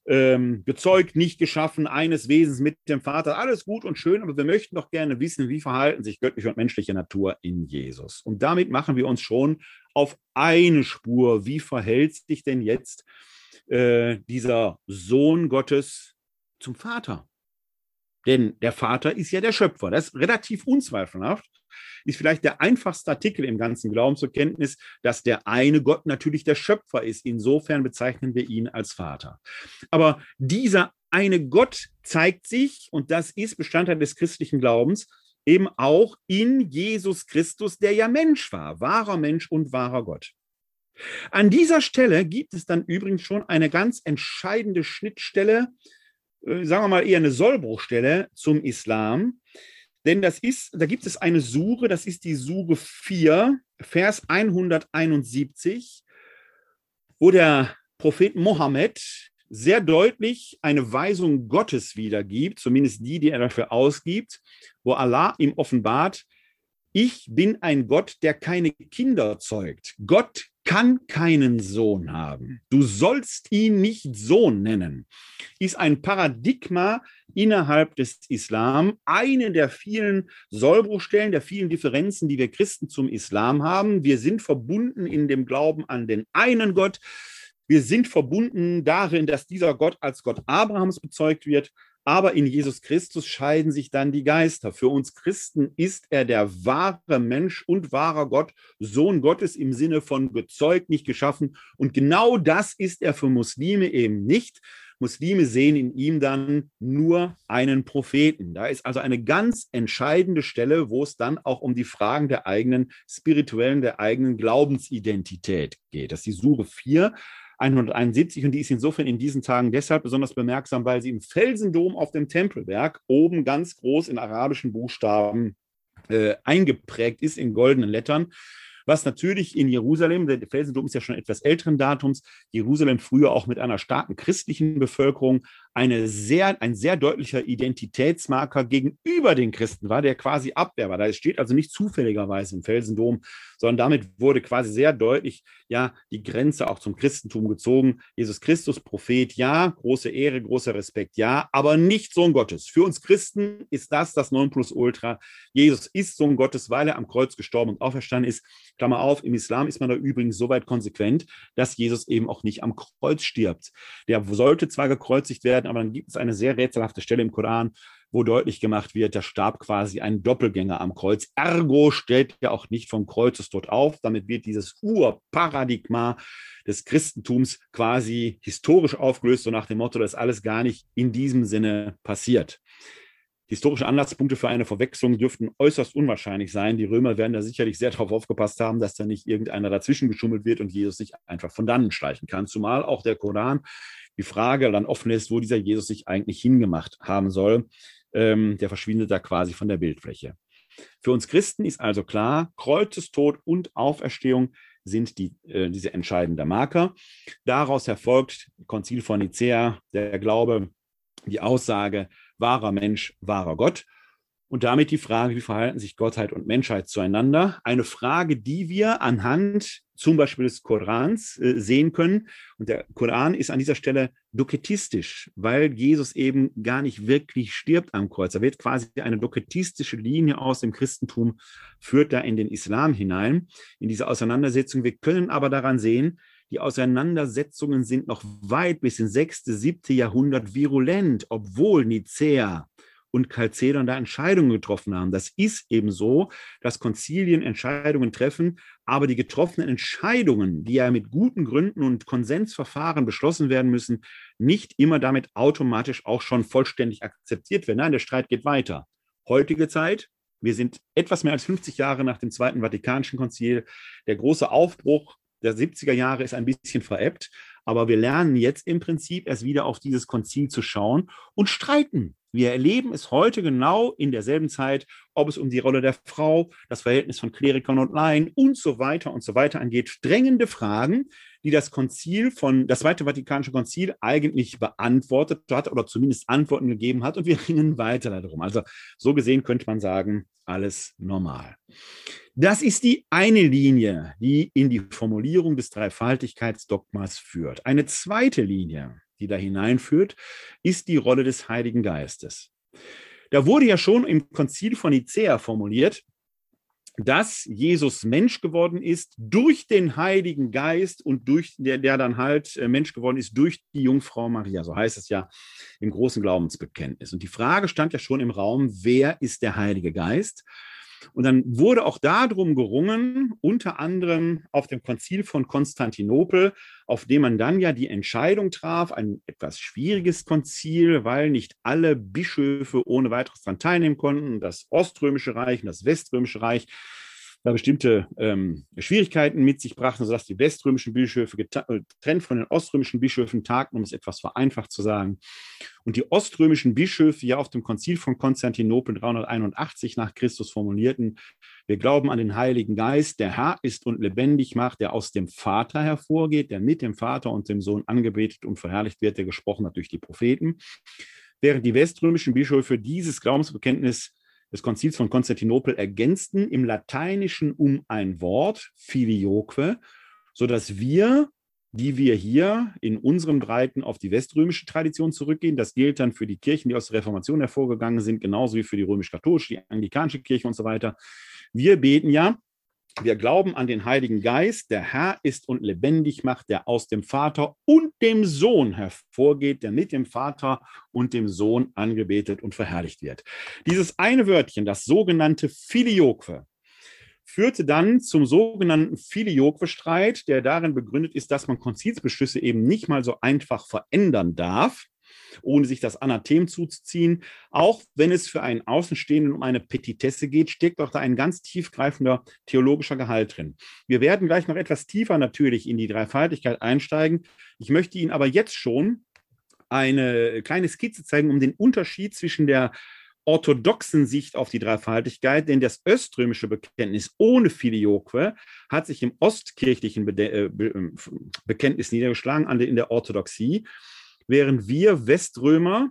ähm, gezeugt, nicht geschaffen, eines Wesens mit dem Vater. Alles gut und schön, aber wir möchten doch gerne wissen, wie verhalten sich göttliche und menschliche Natur in Jesus. Und damit machen wir uns schon auf eine Spur. Wie verhält sich denn jetzt äh, dieser Sohn Gottes zum Vater? Denn der Vater ist ja der Schöpfer. Das ist relativ unzweifelhaft. Ist vielleicht der einfachste Artikel im ganzen Glauben zur Kenntnis, dass der eine Gott natürlich der Schöpfer ist. Insofern bezeichnen wir ihn als Vater. Aber dieser eine Gott zeigt sich, und das ist Bestandteil des christlichen Glaubens, eben auch in Jesus Christus, der ja Mensch war, wahrer Mensch und wahrer Gott. An dieser Stelle gibt es dann übrigens schon eine ganz entscheidende Schnittstelle, äh, sagen wir mal eher eine Sollbruchstelle zum Islam. Denn das ist, da gibt es eine Sure, das ist die Sure 4, Vers 171, wo der Prophet Mohammed sehr deutlich eine Weisung Gottes wiedergibt, zumindest die, die er dafür ausgibt, wo Allah ihm offenbart, ich bin ein Gott, der keine Kinder zeugt. Gott kann keinen Sohn haben. Du sollst ihn nicht Sohn nennen. Ist ein Paradigma innerhalb des Islam, eine der vielen Sollbruchstellen, der vielen Differenzen, die wir Christen zum Islam haben. Wir sind verbunden in dem Glauben an den einen Gott. Wir sind verbunden darin, dass dieser Gott als Gott Abrahams bezeugt wird aber in Jesus Christus scheiden sich dann die Geister. Für uns Christen ist er der wahre Mensch und wahrer Gott, Sohn Gottes im Sinne von gezeugt, nicht geschaffen. Und genau das ist er für Muslime eben nicht. Muslime sehen in ihm dann nur einen Propheten. Da ist also eine ganz entscheidende Stelle, wo es dann auch um die Fragen der eigenen spirituellen, der eigenen Glaubensidentität geht. Das ist die Suche 4. 171 und die ist insofern in diesen Tagen deshalb besonders bemerksam, weil sie im Felsendom auf dem Tempelberg oben ganz groß in arabischen Buchstaben äh, eingeprägt ist in goldenen Lettern. Was natürlich in Jerusalem, der Felsendom ist ja schon etwas älteren Datums, Jerusalem früher auch mit einer starken christlichen Bevölkerung eine sehr, ein sehr deutlicher Identitätsmarker gegenüber den Christen war, der quasi Abwehr war. Da steht also nicht zufälligerweise im Felsendom, sondern damit wurde quasi sehr deutlich ja die Grenze auch zum Christentum gezogen. Jesus Christus, Prophet, ja, große Ehre, großer Respekt, ja, aber nicht Sohn Gottes. Für uns Christen ist das das Nonplusultra. Jesus ist Sohn Gottes, weil er am Kreuz gestorben und auferstanden ist. Klammer auf, im Islam ist man da übrigens so weit konsequent, dass Jesus eben auch nicht am Kreuz stirbt. Der sollte zwar gekreuzigt werden, aber dann gibt es eine sehr rätselhafte Stelle im Koran, wo deutlich gemacht wird, da starb quasi ein Doppelgänger am Kreuz. Ergo stellt er auch nicht vom Kreuzestod auf. Damit wird dieses Urparadigma des Christentums quasi historisch aufgelöst, so nach dem Motto, dass alles gar nicht in diesem Sinne passiert. Historische Anlasspunkte für eine Verwechslung dürften äußerst unwahrscheinlich sein. Die Römer werden da sicherlich sehr darauf aufgepasst haben, dass da nicht irgendeiner dazwischen geschummelt wird und Jesus sich einfach von dannen schleichen kann. Zumal auch der Koran die Frage dann offen ist, wo dieser Jesus sich eigentlich hingemacht haben soll. Ähm, der verschwindet da quasi von der Bildfläche. Für uns Christen ist also klar, Kreuzestod und Auferstehung sind die, äh, diese entscheidenden Marker. Daraus herfolgt Konzil von Nicea, der Glaube, die Aussage, wahrer Mensch, wahrer Gott. Und damit die Frage, wie verhalten sich Gottheit und Menschheit zueinander? Eine Frage, die wir anhand zum Beispiel des Korans äh, sehen können. Und der Koran ist an dieser Stelle doketistisch, weil Jesus eben gar nicht wirklich stirbt am Kreuz. Da wird quasi eine doketistische Linie aus dem Christentum, führt da in den Islam hinein, in diese Auseinandersetzung. Wir können aber daran sehen, die Auseinandersetzungen sind noch weit bis ins sechste, siebte Jahrhundert virulent, obwohl Nicäa und Chalcedon da Entscheidungen getroffen haben. Das ist eben so, dass Konzilien Entscheidungen treffen, aber die getroffenen Entscheidungen, die ja mit guten Gründen und Konsensverfahren beschlossen werden müssen, nicht immer damit automatisch auch schon vollständig akzeptiert werden. Nein, der Streit geht weiter. Heutige Zeit, wir sind etwas mehr als 50 Jahre nach dem Zweiten Vatikanischen Konzil. Der große Aufbruch der 70er Jahre ist ein bisschen verebbt, aber wir lernen jetzt im Prinzip erst wieder auf dieses Konzil zu schauen und streiten. Wir erleben es heute genau in derselben Zeit, ob es um die Rolle der Frau, das Verhältnis von Klerikern und Laien und so weiter und so weiter angeht. Drängende Fragen, die das Konzil von, das Zweite Vatikanische Konzil eigentlich beantwortet hat oder zumindest Antworten gegeben hat und wir ringen weiter darum. Also so gesehen könnte man sagen, alles normal. Das ist die eine Linie, die in die Formulierung des Dreifaltigkeitsdogmas führt. Eine zweite Linie, die da hineinführt, ist die Rolle des Heiligen Geistes. Da wurde ja schon im Konzil von Nicea formuliert, dass Jesus Mensch geworden ist durch den Heiligen Geist und durch der, der dann halt äh, Mensch geworden ist durch die Jungfrau Maria. So heißt es ja im großen Glaubensbekenntnis. Und die Frage stand ja schon im Raum, wer ist der Heilige Geist? Und dann wurde auch darum gerungen, unter anderem auf dem Konzil von Konstantinopel, auf dem man dann ja die Entscheidung traf, ein etwas schwieriges Konzil, weil nicht alle Bischöfe ohne weiteres daran teilnehmen konnten, das Oströmische Reich und das Weströmische Reich da bestimmte ähm, Schwierigkeiten mit sich brachten, sodass die weströmischen Bischöfe getrennt von den oströmischen Bischöfen tagten, um es etwas vereinfacht zu sagen. Und die oströmischen Bischöfe ja auf dem Konzil von Konstantinopel 381 nach Christus formulierten, wir glauben an den Heiligen Geist, der Herr ist und lebendig macht, der aus dem Vater hervorgeht, der mit dem Vater und dem Sohn angebetet und verherrlicht wird, der gesprochen hat durch die Propheten. Während die weströmischen Bischöfe dieses Glaubensbekenntnis des Konzils von Konstantinopel ergänzten im Lateinischen um ein Wort, filioque, sodass wir, die wir hier in unseren Breiten auf die weströmische Tradition zurückgehen, das gilt dann für die Kirchen, die aus der Reformation hervorgegangen sind, genauso wie für die römisch-katholische, die anglikanische Kirche und so weiter. Wir beten ja wir glauben an den Heiligen Geist, der Herr ist und lebendig macht, der aus dem Vater und dem Sohn hervorgeht, der mit dem Vater und dem Sohn angebetet und verherrlicht wird. Dieses eine Wörtchen, das sogenannte Filioque, führte dann zum sogenannten Filioque-Streit, der darin begründet ist, dass man Konzilsbeschlüsse eben nicht mal so einfach verändern darf ohne sich das Anathem zuzuziehen. Auch wenn es für einen Außenstehenden um eine Petitesse geht, steckt auch da ein ganz tiefgreifender theologischer Gehalt drin. Wir werden gleich noch etwas tiefer natürlich in die Dreifaltigkeit einsteigen. Ich möchte Ihnen aber jetzt schon eine kleine Skizze zeigen, um den Unterschied zwischen der orthodoxen Sicht auf die Dreifaltigkeit, denn das öströmische Bekenntnis ohne Filioque hat sich im ostkirchlichen äh, Be äh, Bekenntnis niedergeschlagen, in der Orthodoxie während wir Weströmer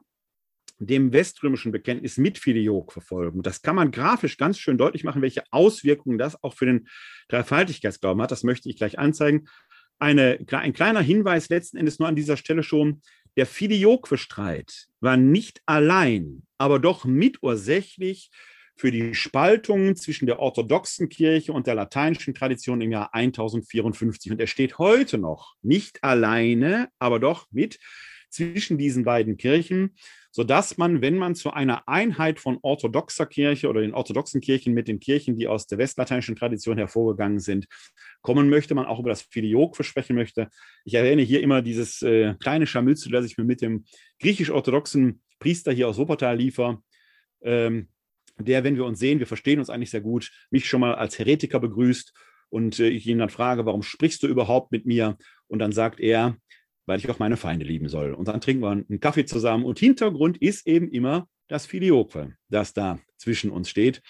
dem weströmischen Bekenntnis mit Filioque verfolgen. Das kann man grafisch ganz schön deutlich machen, welche Auswirkungen das auch für den Dreifaltigkeitsglauben hat. Das möchte ich gleich anzeigen. Eine, ein kleiner Hinweis letzten Endes nur an dieser Stelle schon. Der Filioque-Streit war nicht allein, aber doch mitursächlich für die Spaltungen zwischen der orthodoxen Kirche und der lateinischen Tradition im Jahr 1054. Und er steht heute noch nicht alleine, aber doch mit zwischen diesen beiden Kirchen, sodass man, wenn man zu einer Einheit von orthodoxer Kirche oder den orthodoxen Kirchen mit den Kirchen, die aus der westlateinischen Tradition hervorgegangen sind, kommen möchte, man auch über das Filioque sprechen möchte. Ich erwähne hier immer dieses äh, kleine Scharmützel, das ich mir mit dem griechisch-orthodoxen Priester hier aus Wuppertal liefer. Ähm, der, wenn wir uns sehen, wir verstehen uns eigentlich sehr gut, mich schon mal als Heretiker begrüßt und äh, ich ihn dann frage, warum sprichst du überhaupt mit mir? Und dann sagt er, weil ich auch meine Feinde lieben soll. Und dann trinken wir einen Kaffee zusammen. Und Hintergrund ist eben immer das Filioque, das da zwischen uns steht.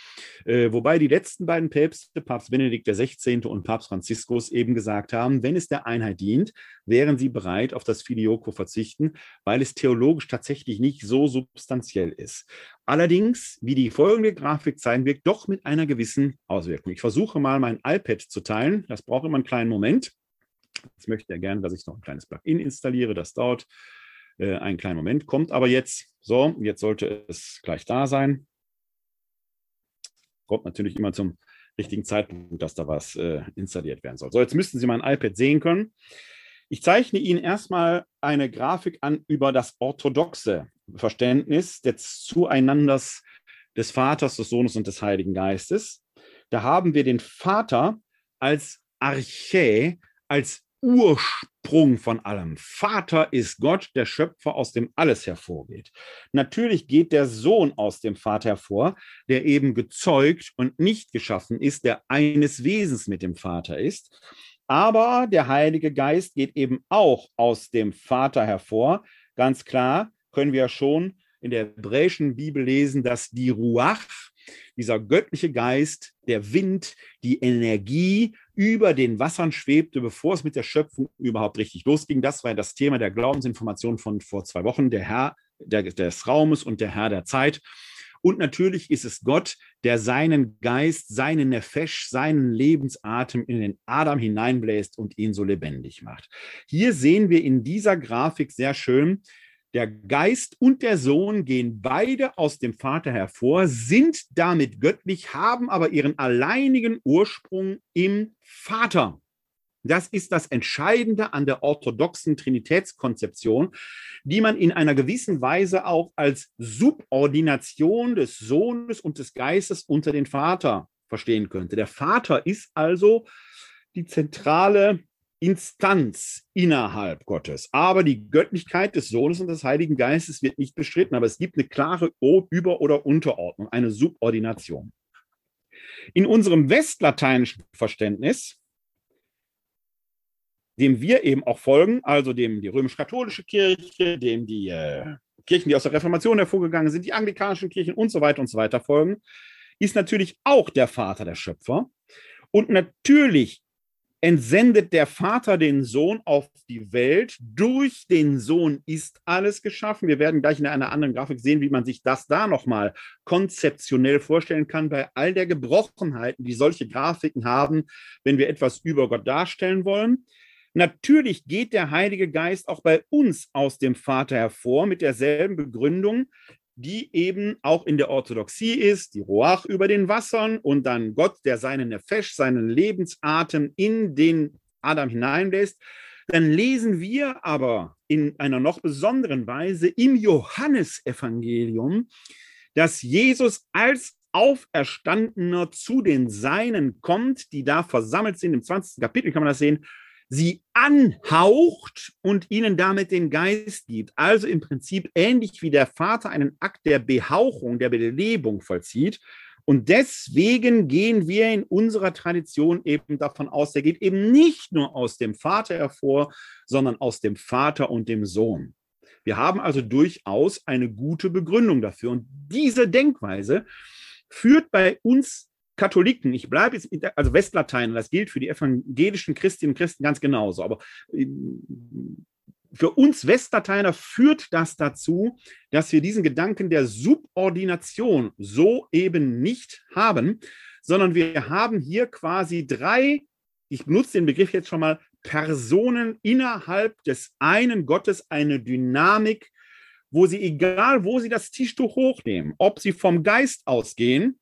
Äh, wobei die letzten beiden Päpste, Papst Benedikt XVI. und Papst Franziskus, eben gesagt haben, wenn es der Einheit dient, wären sie bereit, auf das Filioque verzichten, weil es theologisch tatsächlich nicht so substanziell ist. Allerdings, wie die folgende Grafik zeigen wird, doch mit einer gewissen Auswirkung. Ich versuche mal mein iPad zu teilen. Das braucht immer einen kleinen Moment. Jetzt möchte er gerne, dass ich noch ein kleines Plugin installiere. Das dauert äh, einen kleinen Moment, kommt aber jetzt. So, jetzt sollte es gleich da sein. Kommt natürlich immer zum richtigen Zeitpunkt, dass da was äh, installiert werden soll. So, jetzt müssten Sie mein iPad sehen können. Ich zeichne Ihnen erstmal eine Grafik an über das orthodoxe Verständnis des Zueinanders des Vaters, des Sohnes und des Heiligen Geistes. Da haben wir den Vater als Archä, als Ursprung von allem. Vater ist Gott, der Schöpfer, aus dem alles hervorgeht. Natürlich geht der Sohn aus dem Vater hervor, der eben gezeugt und nicht geschaffen ist, der eines Wesens mit dem Vater ist. Aber der Heilige Geist geht eben auch aus dem Vater hervor. Ganz klar können wir schon in der hebräischen Bibel lesen, dass die Ruach, dieser göttliche Geist, der Wind, die Energie über den Wassern schwebte, bevor es mit der Schöpfung überhaupt richtig losging. Das war das Thema der Glaubensinformation von vor zwei Wochen, der Herr der, des Raumes und der Herr der Zeit. Und natürlich ist es Gott, der seinen Geist, seinen Nefesh, seinen Lebensatem in den Adam hineinbläst und ihn so lebendig macht. Hier sehen wir in dieser Grafik sehr schön, der Geist und der Sohn gehen beide aus dem Vater hervor, sind damit göttlich, haben aber ihren alleinigen Ursprung im Vater. Das ist das Entscheidende an der orthodoxen Trinitätskonzeption, die man in einer gewissen Weise auch als Subordination des Sohnes und des Geistes unter den Vater verstehen könnte. Der Vater ist also die zentrale Instanz innerhalb Gottes. Aber die Göttlichkeit des Sohnes und des Heiligen Geistes wird nicht bestritten. Aber es gibt eine klare Über- oder Unterordnung, eine Subordination. In unserem westlateinischen Verständnis, dem wir eben auch folgen, also dem die römisch-katholische Kirche, dem die äh, Kirchen, die aus der Reformation hervorgegangen sind, die anglikanischen Kirchen und so weiter und so weiter folgen, ist natürlich auch der Vater der Schöpfer. Und natürlich entsendet der Vater den Sohn auf die Welt. Durch den Sohn ist alles geschaffen. Wir werden gleich in einer anderen Grafik sehen, wie man sich das da nochmal konzeptionell vorstellen kann, bei all der Gebrochenheiten, die solche Grafiken haben, wenn wir etwas über Gott darstellen wollen. Natürlich geht der Heilige Geist auch bei uns aus dem Vater hervor mit derselben Begründung, die eben auch in der Orthodoxie ist, die Roach über den Wassern und dann Gott, der seinen Nefesh, seinen Lebensatem in den Adam hineinlässt, dann lesen wir aber in einer noch besonderen Weise im Johannesevangelium, dass Jesus als Auferstandener zu den Seinen kommt, die da versammelt sind. Im 20. Kapitel kann man das sehen sie anhaucht und ihnen damit den Geist gibt. Also im Prinzip ähnlich wie der Vater einen Akt der Behauchung, der Belebung vollzieht. Und deswegen gehen wir in unserer Tradition eben davon aus, der geht eben nicht nur aus dem Vater hervor, sondern aus dem Vater und dem Sohn. Wir haben also durchaus eine gute Begründung dafür. Und diese Denkweise führt bei uns Katholiken, ich bleibe jetzt, also Westlatein, das gilt für die evangelischen Christinnen und Christen ganz genauso, aber ähm, für uns Westlateiner führt das dazu, dass wir diesen Gedanken der Subordination so eben nicht haben, sondern wir haben hier quasi drei, ich benutze den Begriff jetzt schon mal, Personen innerhalb des einen Gottes, eine Dynamik, wo sie, egal wo sie das Tischtuch hochnehmen, ob sie vom Geist ausgehen,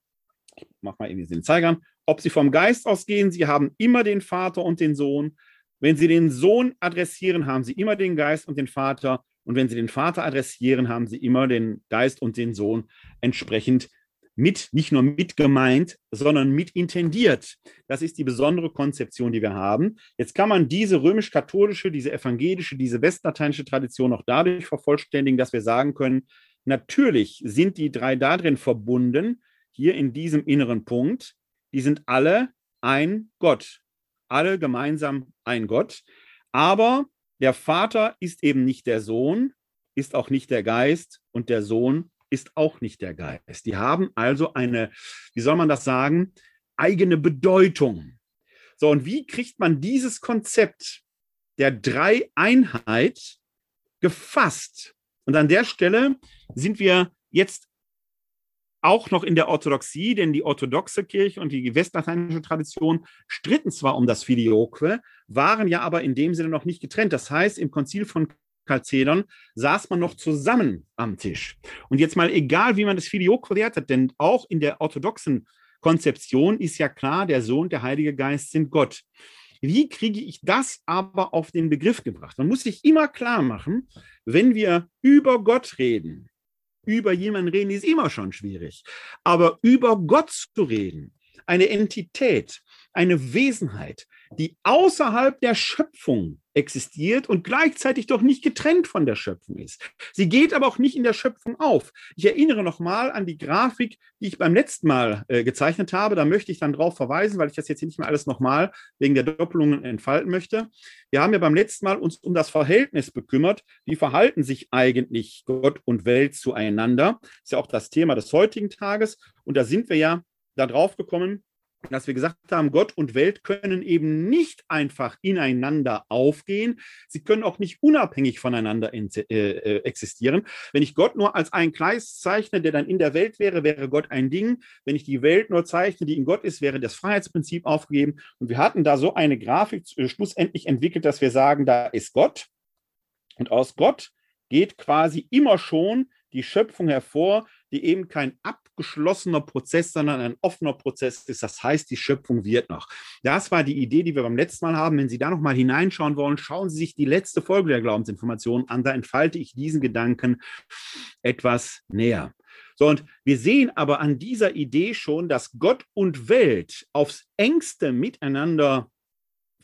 ich mache mal irgendwie den Zeigern, ob sie vom Geist ausgehen, sie haben immer den Vater und den Sohn. Wenn sie den Sohn adressieren, haben sie immer den Geist und den Vater. Und wenn sie den Vater adressieren, haben sie immer den Geist und den Sohn entsprechend mit, nicht nur mit gemeint, sondern mit intendiert. Das ist die besondere Konzeption, die wir haben. Jetzt kann man diese römisch-katholische, diese evangelische, diese westlateinische Tradition auch dadurch vervollständigen, dass wir sagen können, natürlich sind die drei darin verbunden, hier in diesem inneren Punkt, die sind alle ein Gott. Alle gemeinsam ein Gott. Aber der Vater ist eben nicht der Sohn, ist auch nicht der Geist und der Sohn ist auch nicht der Geist. Die haben also eine, wie soll man das sagen, eigene Bedeutung. So, und wie kriegt man dieses Konzept der Dreieinheit gefasst? Und an der Stelle sind wir jetzt auch noch in der Orthodoxie, denn die orthodoxe Kirche und die westlateinische Tradition stritten zwar um das Filioque, waren ja aber in dem Sinne noch nicht getrennt. Das heißt, im Konzil von Chalcedon saß man noch zusammen am Tisch. Und jetzt mal egal, wie man das Filioque wertet, denn auch in der orthodoxen Konzeption ist ja klar, der Sohn, der Heilige Geist sind Gott. Wie kriege ich das aber auf den Begriff gebracht? Man muss sich immer klar machen, wenn wir über Gott reden, über jemanden reden ist immer schon schwierig. Aber über Gott zu reden, eine Entität, eine Wesenheit, die außerhalb der Schöpfung existiert und gleichzeitig doch nicht getrennt von der Schöpfung ist. Sie geht aber auch nicht in der Schöpfung auf. Ich erinnere nochmal an die Grafik, die ich beim letzten Mal äh, gezeichnet habe. Da möchte ich dann darauf verweisen, weil ich das jetzt hier nicht mehr alles nochmal wegen der Doppelungen entfalten möchte. Wir haben ja beim letzten Mal uns um das Verhältnis bekümmert. Wie verhalten sich eigentlich Gott und Welt zueinander? Das ist ja auch das Thema des heutigen Tages. Und da sind wir ja darauf gekommen, dass wir gesagt haben, Gott und Welt können eben nicht einfach ineinander aufgehen. Sie können auch nicht unabhängig voneinander äh, äh, existieren. Wenn ich Gott nur als einen Kreis zeichne, der dann in der Welt wäre, wäre Gott ein Ding. Wenn ich die Welt nur zeichne, die in Gott ist, wäre das Freiheitsprinzip aufgegeben. Und wir hatten da so eine Grafik äh, schlussendlich entwickelt, dass wir sagen, da ist Gott. Und aus Gott geht quasi immer schon die Schöpfung hervor, die eben kein abgeschlossener Prozess, sondern ein offener Prozess ist. Das heißt, die Schöpfung wird noch. Das war die Idee, die wir beim letzten Mal haben. Wenn Sie da noch mal hineinschauen wollen, schauen Sie sich die letzte Folge der Glaubensinformation an. Da entfalte ich diesen Gedanken etwas näher. So, und wir sehen aber an dieser Idee schon, dass Gott und Welt aufs engste miteinander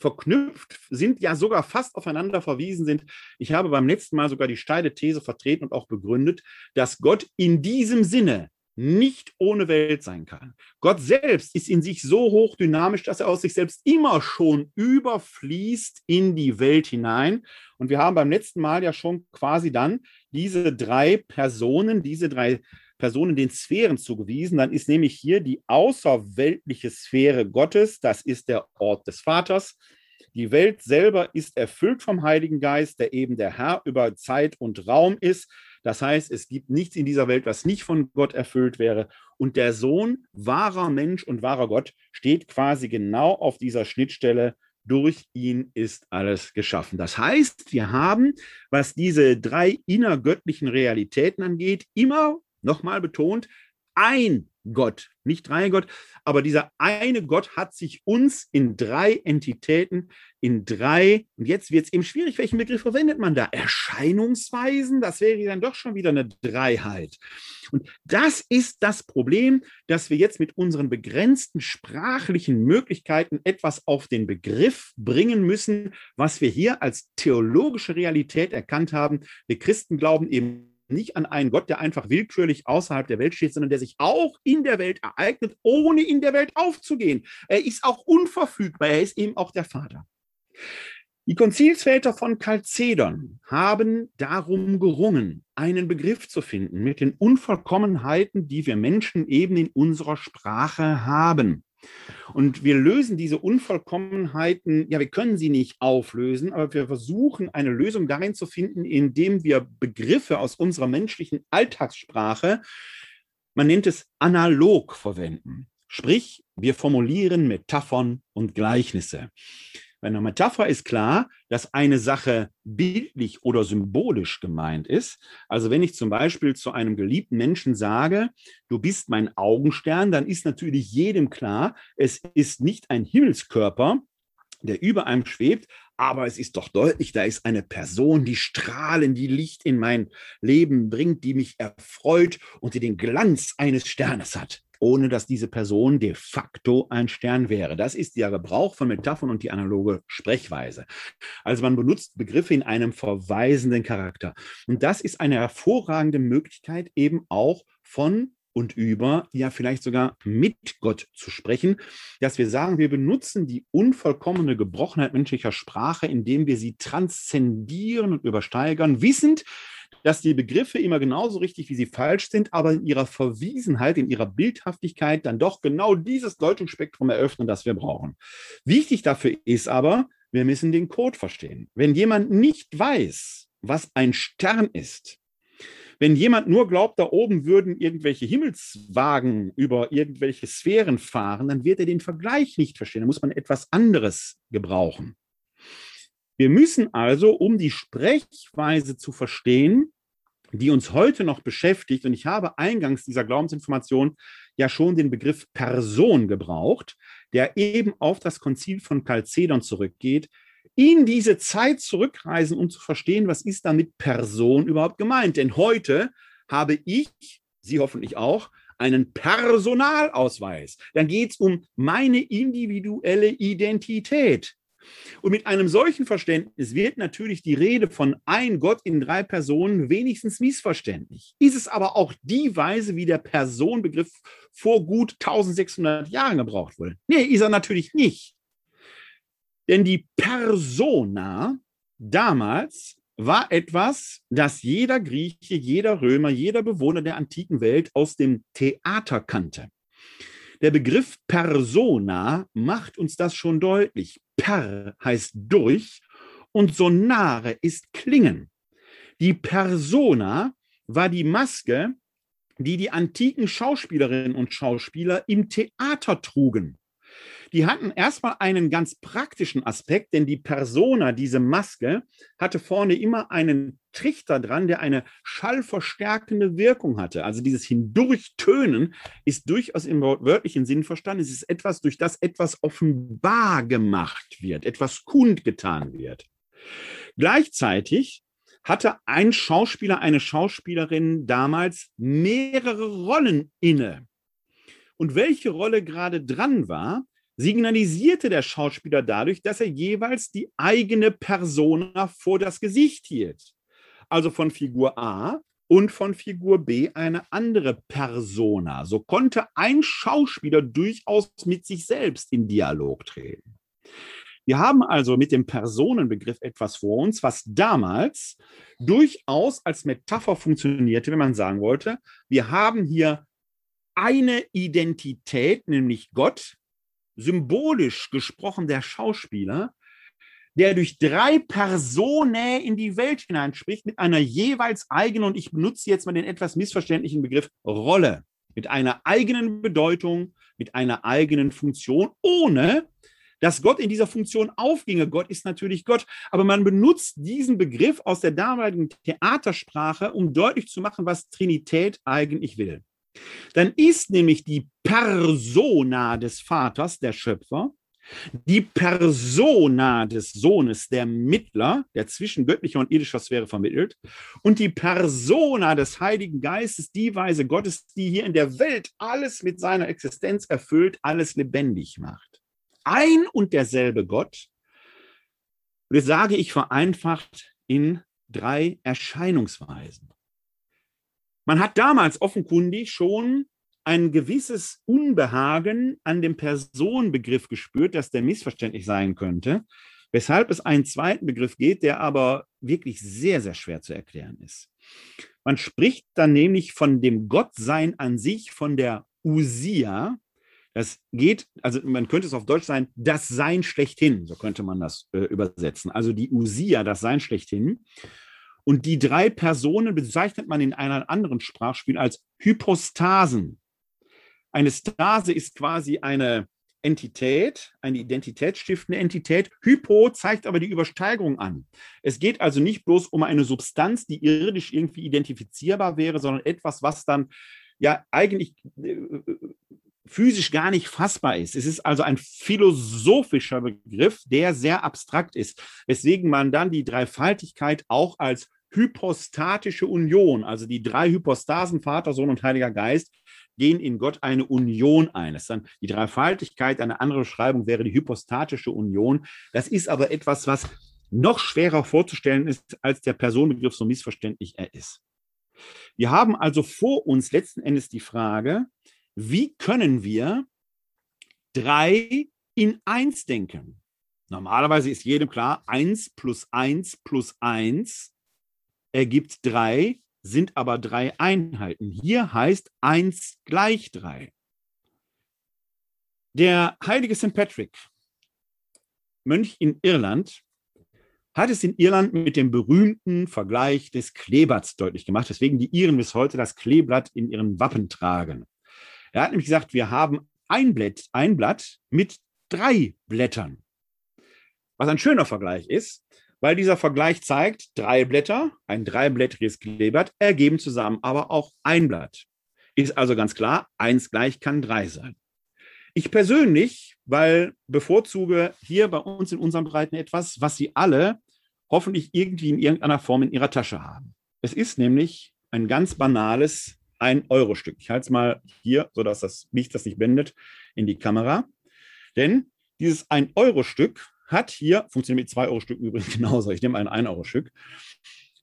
verknüpft sind, ja sogar fast aufeinander verwiesen sind. Ich habe beim letzten Mal sogar die steile These vertreten und auch begründet, dass Gott in diesem Sinne nicht ohne Welt sein kann. Gott selbst ist in sich so hoch dynamisch, dass er aus sich selbst immer schon überfließt in die Welt hinein. Und wir haben beim letzten Mal ja schon quasi dann diese drei Personen, diese drei Personen den Sphären zugewiesen. Dann ist nämlich hier die außerweltliche Sphäre Gottes, das ist der Ort des Vaters. Die Welt selber ist erfüllt vom Heiligen Geist, der eben der Herr über Zeit und Raum ist. Das heißt, es gibt nichts in dieser Welt, was nicht von Gott erfüllt wäre. Und der Sohn, wahrer Mensch und wahrer Gott, steht quasi genau auf dieser Schnittstelle. Durch ihn ist alles geschaffen. Das heißt, wir haben, was diese drei innergöttlichen Realitäten angeht, immer nochmal betont, ein Gott, nicht drei Gott, aber dieser eine Gott hat sich uns in drei Entitäten, in drei, und jetzt wird es eben schwierig, welchen Begriff verwendet man da? Erscheinungsweisen, das wäre dann doch schon wieder eine Dreiheit. Und das ist das Problem, dass wir jetzt mit unseren begrenzten sprachlichen Möglichkeiten etwas auf den Begriff bringen müssen, was wir hier als theologische Realität erkannt haben. Wir Christen glauben eben nicht an einen Gott, der einfach willkürlich außerhalb der Welt steht, sondern der sich auch in der Welt ereignet, ohne in der Welt aufzugehen. Er ist auch unverfügbar, er ist eben auch der Vater. Die Konzilsväter von Chalcedon haben darum gerungen, einen Begriff zu finden mit den Unvollkommenheiten, die wir Menschen eben in unserer Sprache haben. Und wir lösen diese Unvollkommenheiten, ja, wir können sie nicht auflösen, aber wir versuchen eine Lösung darin zu finden, indem wir Begriffe aus unserer menschlichen Alltagssprache, man nennt es analog verwenden. Sprich, wir formulieren Metaphern und Gleichnisse. Bei einer Metapher ist klar, dass eine Sache bildlich oder symbolisch gemeint ist. Also wenn ich zum Beispiel zu einem geliebten Menschen sage, du bist mein Augenstern, dann ist natürlich jedem klar, es ist nicht ein Himmelskörper, der über einem schwebt, aber es ist doch deutlich, da ist eine Person, die strahlen, die Licht in mein Leben bringt, die mich erfreut und die den Glanz eines Sternes hat ohne dass diese Person de facto ein Stern wäre. Das ist der Gebrauch von Metaphern und die analoge Sprechweise. Also man benutzt Begriffe in einem verweisenden Charakter. Und das ist eine hervorragende Möglichkeit eben auch von und über, ja vielleicht sogar mit Gott zu sprechen, dass wir sagen, wir benutzen die unvollkommene Gebrochenheit menschlicher Sprache, indem wir sie transzendieren und übersteigern, wissend, dass die Begriffe immer genauso richtig, wie sie falsch sind, aber in ihrer Verwiesenheit, in ihrer Bildhaftigkeit dann doch genau dieses Deutungsspektrum eröffnen, das wir brauchen. Wichtig dafür ist aber, wir müssen den Code verstehen. Wenn jemand nicht weiß, was ein Stern ist, wenn jemand nur glaubt, da oben würden irgendwelche Himmelswagen über irgendwelche Sphären fahren, dann wird er den Vergleich nicht verstehen. Da muss man etwas anderes gebrauchen. Wir müssen also, um die Sprechweise zu verstehen, die uns heute noch beschäftigt, und ich habe eingangs dieser Glaubensinformation ja schon den Begriff Person gebraucht, der eben auf das Konzil von Chalcedon zurückgeht, in diese Zeit zurückreisen, um zu verstehen, was ist damit Person überhaupt gemeint. Denn heute habe ich, Sie hoffentlich auch, einen Personalausweis. Dann geht es um meine individuelle Identität. Und mit einem solchen Verständnis wird natürlich die Rede von ein Gott in drei Personen wenigstens missverständlich. Ist es aber auch die Weise, wie der Personenbegriff vor gut 1600 Jahren gebraucht wurde? Nee, ist er natürlich nicht. Denn die Persona damals war etwas, das jeder Grieche, jeder Römer, jeder Bewohner der antiken Welt aus dem Theater kannte. Der Begriff Persona macht uns das schon deutlich. Per heißt durch und sonare ist klingen. Die Persona war die Maske, die die antiken Schauspielerinnen und Schauspieler im Theater trugen. Die hatten erstmal einen ganz praktischen Aspekt, denn die Persona, diese Maske, hatte vorne immer einen Trichter dran, der eine schallverstärkende Wirkung hatte. Also dieses Hindurchtönen ist durchaus im wörtlichen Sinn verstanden. Es ist etwas, durch das etwas offenbar gemacht wird, etwas kundgetan wird. Gleichzeitig hatte ein Schauspieler, eine Schauspielerin damals mehrere Rollen inne. Und welche Rolle gerade dran war, signalisierte der Schauspieler dadurch, dass er jeweils die eigene Persona vor das Gesicht hielt. Also von Figur A und von Figur B eine andere Persona. So konnte ein Schauspieler durchaus mit sich selbst in Dialog treten. Wir haben also mit dem Personenbegriff etwas vor uns, was damals durchaus als Metapher funktionierte, wenn man sagen wollte, wir haben hier eine Identität, nämlich Gott, symbolisch gesprochen der Schauspieler, der durch drei Personen in die Welt hineinspricht, mit einer jeweils eigenen, und ich benutze jetzt mal den etwas missverständlichen Begriff Rolle, mit einer eigenen Bedeutung, mit einer eigenen Funktion, ohne dass Gott in dieser Funktion aufginge. Gott ist natürlich Gott, aber man benutzt diesen Begriff aus der damaligen Theatersprache, um deutlich zu machen, was Trinität eigentlich will. Dann ist nämlich die Persona des Vaters, der Schöpfer, die Persona des Sohnes, der Mittler, der zwischen göttlicher und irdischer Sphäre vermittelt, und die Persona des Heiligen Geistes, die Weise Gottes, die hier in der Welt alles mit seiner Existenz erfüllt, alles lebendig macht. Ein und derselbe Gott, das sage ich vereinfacht in drei Erscheinungsweisen. Man hat damals offenkundig schon ein gewisses Unbehagen an dem Personenbegriff gespürt, dass der missverständlich sein könnte, weshalb es einen zweiten Begriff geht, der aber wirklich sehr, sehr schwer zu erklären ist. Man spricht dann nämlich von dem Gottsein an sich, von der Usia. Das geht, also man könnte es auf Deutsch sein, das Sein schlechthin, so könnte man das äh, übersetzen. Also die Usia, das Sein schlechthin. Und die drei Personen bezeichnet man in einer anderen Sprachspiel als Hypostasen. Eine Stase ist quasi eine Entität, eine identitätsstiftende Entität. Hypo zeigt aber die Übersteigerung an. Es geht also nicht bloß um eine Substanz, die irdisch irgendwie identifizierbar wäre, sondern etwas, was dann ja eigentlich äh, physisch gar nicht fassbar ist. Es ist also ein philosophischer Begriff, der sehr abstrakt ist, weswegen man dann die Dreifaltigkeit auch als hypostatische Union, also die drei Hypostasen, Vater, Sohn und Heiliger Geist, gehen in Gott eine Union ein. Das ist dann die Dreifaltigkeit, eine andere Beschreibung wäre die hypostatische Union. Das ist aber etwas, was noch schwerer vorzustellen ist, als der Personenbegriff so missverständlich er ist. Wir haben also vor uns letzten Endes die Frage, wie können wir drei in eins denken? Normalerweise ist jedem klar, eins plus eins plus eins ergibt drei, sind aber drei Einheiten. Hier heißt eins gleich drei. Der heilige St. Patrick, Mönch in Irland, hat es in Irland mit dem berühmten Vergleich des Kleeblatts deutlich gemacht, weswegen die Iren bis heute das Kleeblatt in ihren Wappen tragen. Er hat nämlich gesagt, wir haben ein Blatt, ein Blatt mit drei Blättern. Was ein schöner Vergleich ist, weil dieser Vergleich zeigt, drei Blätter, ein dreiblättriges Kleeblatt, ergeben zusammen aber auch ein Blatt. Ist also ganz klar, eins gleich kann drei sein. Ich persönlich, weil bevorzuge hier bei uns in unseren Breiten etwas, was Sie alle hoffentlich irgendwie in irgendeiner Form in Ihrer Tasche haben. Es ist nämlich ein ganz banales ein Euro Stück. Ich halte es mal hier, sodass das Licht das nicht blendet, in die Kamera. Denn dieses ein Euro Stück hat hier, funktioniert mit zwei Euro Stück übrigens genauso, ich nehme ein ein Euro Stück,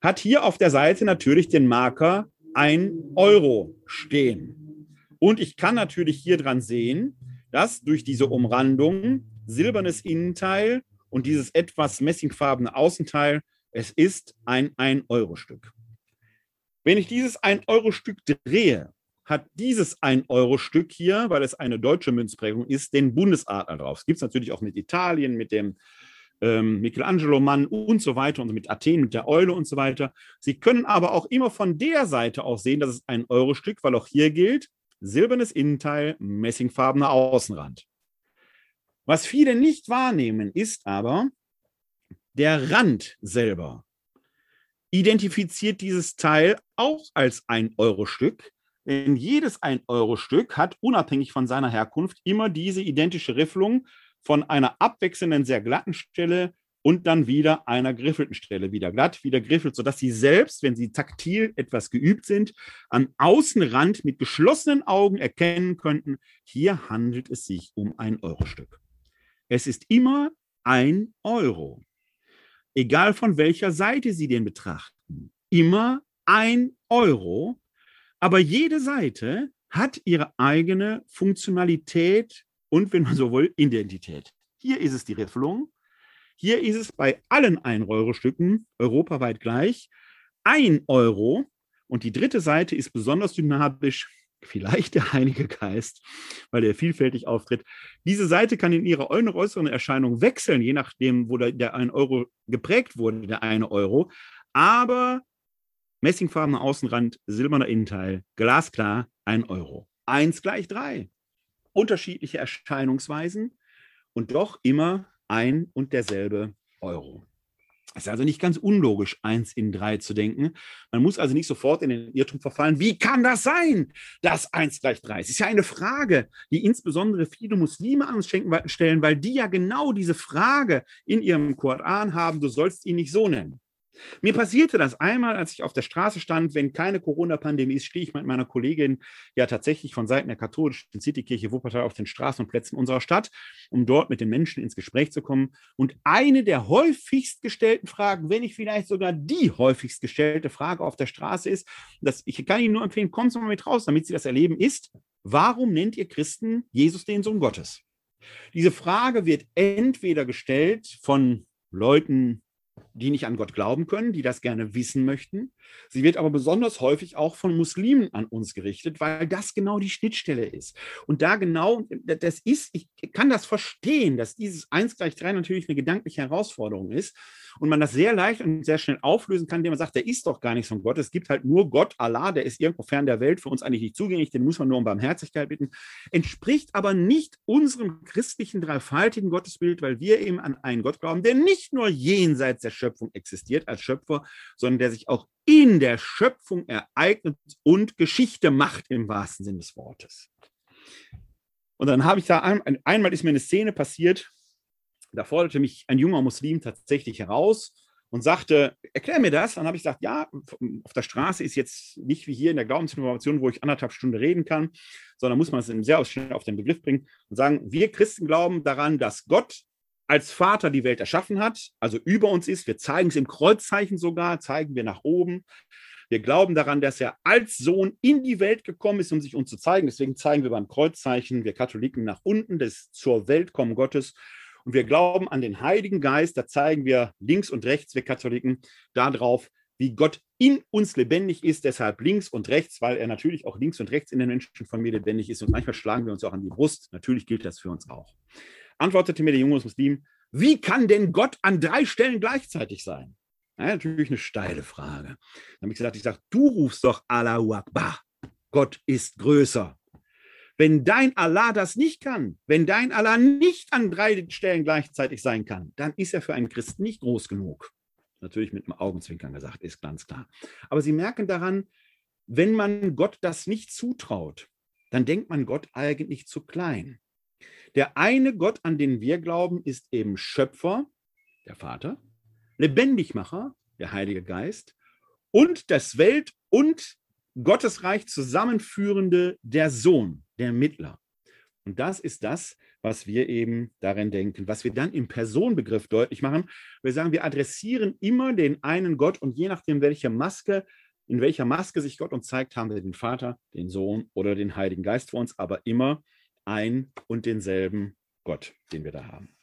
hat hier auf der Seite natürlich den Marker ein Euro stehen. Und ich kann natürlich hier dran sehen, dass durch diese Umrandung silbernes Innenteil und dieses etwas messingfarbene Außenteil, es ist ein 1-Euro-Stück. Wenn ich dieses 1-Euro-Stück drehe, hat dieses 1-Euro-Stück hier, weil es eine deutsche Münzprägung ist, den Bundesadler drauf. Es gibt es natürlich auch mit Italien, mit dem ähm, Michelangelo-Mann und so weiter und mit Athen, mit der Eule und so weiter. Sie können aber auch immer von der Seite aus sehen, dass es ein Euro-Stück, weil auch hier gilt, silbernes Innenteil, messingfarbener Außenrand. Was viele nicht wahrnehmen, ist aber, der Rand selber identifiziert dieses Teil auch als ein Euro-Stück, denn jedes 1-Euro-Stück hat unabhängig von seiner Herkunft immer diese identische Riffelung von einer abwechselnden, sehr glatten Stelle und dann wieder einer griffelten Stelle, wieder glatt, wieder griffelt, sodass Sie selbst, wenn Sie taktil etwas geübt sind, am Außenrand mit geschlossenen Augen erkennen könnten, hier handelt es sich um ein Euro-Stück. Es ist immer ein Euro. Egal von welcher Seite Sie den betrachten. Immer ein Euro. Aber jede Seite hat ihre eigene Funktionalität und, wenn man so will, Identität. Hier ist es die Riffelung. Hier ist es bei allen 1-Euro-Stücken europaweit gleich. Ein Euro. Und die dritte Seite ist besonders dynamisch, vielleicht der Heilige Geist, weil er vielfältig auftritt. Diese Seite kann in ihrer äußeren Erscheinung wechseln, je nachdem, wo der, der 1 Euro geprägt wurde, der eine Euro. Aber messingfarbener Außenrand, silberner Innenteil, glasklar, ein Euro. Eins gleich drei. Unterschiedliche Erscheinungsweisen und doch immer ein und derselbe Euro. Es ist also nicht ganz unlogisch, eins in drei zu denken. Man muss also nicht sofort in den Irrtum verfallen. Wie kann das sein, dass eins gleich drei ist? Ist ja eine Frage, die insbesondere viele Muslime an uns stellen, weil die ja genau diese Frage in ihrem Koran haben, du sollst ihn nicht so nennen. Mir passierte das einmal, als ich auf der Straße stand, wenn keine Corona-Pandemie ist, stehe ich mit meiner Kollegin ja tatsächlich von Seiten der katholischen Citykirche Wuppertal auf den Straßen und Plätzen unserer Stadt, um dort mit den Menschen ins Gespräch zu kommen. Und eine der häufigst gestellten Fragen, wenn nicht vielleicht sogar die häufigst gestellte Frage auf der Straße ist, dass ich kann Ihnen nur empfehlen, kommen Sie mal mit raus, damit Sie das erleben, ist, warum nennt ihr Christen Jesus den Sohn Gottes? Diese Frage wird entweder gestellt von Leuten, die nicht an Gott glauben können, die das gerne wissen möchten. Sie wird aber besonders häufig auch von Muslimen an uns gerichtet, weil das genau die Schnittstelle ist. Und da genau, das ist, ich kann das verstehen, dass dieses 1 gleich 3 natürlich eine gedankliche Herausforderung ist und man das sehr leicht und sehr schnell auflösen kann, indem man sagt, der ist doch gar nicht so ein Gott. Es gibt halt nur Gott, Allah, der ist irgendwo fern der Welt, für uns eigentlich nicht zugänglich, den muss man nur um Barmherzigkeit bitten, entspricht aber nicht unserem christlichen dreifaltigen Gottesbild, weil wir eben an einen Gott glauben, der nicht nur jenseits der Schöpfung existiert als Schöpfer, sondern der sich auch in der Schöpfung ereignet und Geschichte macht im wahrsten Sinne des Wortes. Und dann habe ich da ein, einmal ist mir eine Szene passiert, da forderte mich ein junger Muslim tatsächlich heraus und sagte, erklär mir das. Dann habe ich gesagt, ja, auf der Straße ist jetzt nicht wie hier in der Glaubensinformation, wo ich anderthalb Stunden reden kann, sondern muss man es sehr schnell auf den Begriff bringen und sagen, wir Christen glauben daran, dass Gott als Vater die Welt erschaffen hat, also über uns ist. Wir zeigen es im Kreuzzeichen sogar, zeigen wir nach oben. Wir glauben daran, dass er als Sohn in die Welt gekommen ist, um sich uns zu zeigen. Deswegen zeigen wir beim Kreuzzeichen, wir Katholiken, nach unten, das zur Weltkommen Gottes. Und wir glauben an den Heiligen Geist, da zeigen wir links und rechts, wir Katholiken, darauf, wie Gott in uns lebendig ist, deshalb links und rechts, weil er natürlich auch links und rechts in den Menschen von mir lebendig ist. Und manchmal schlagen wir uns auch an die Brust. Natürlich gilt das für uns auch. Antwortete mir der junge Muslim, wie kann denn Gott an drei Stellen gleichzeitig sein? Ja, natürlich eine steile Frage. Dann habe ich gesagt, ich sage, du rufst doch Allahu Akbar. Gott ist größer. Wenn dein Allah das nicht kann, wenn dein Allah nicht an drei Stellen gleichzeitig sein kann, dann ist er für einen Christen nicht groß genug. Natürlich mit einem Augenzwinkern gesagt, ist ganz klar. Aber Sie merken daran, wenn man Gott das nicht zutraut, dann denkt man Gott eigentlich zu klein. Der eine Gott, an den wir glauben, ist eben Schöpfer, der Vater, Lebendigmacher, der Heilige Geist und das Welt- und Gottesreich zusammenführende der Sohn, der Mittler. Und das ist das, was wir eben darin denken, was wir dann im Personenbegriff deutlich machen. Wir sagen, wir adressieren immer den einen Gott und je nachdem, welche Maske, in welcher Maske sich Gott uns zeigt, haben wir den Vater, den Sohn oder den Heiligen Geist vor uns, aber immer ein und denselben Gott, den wir da haben.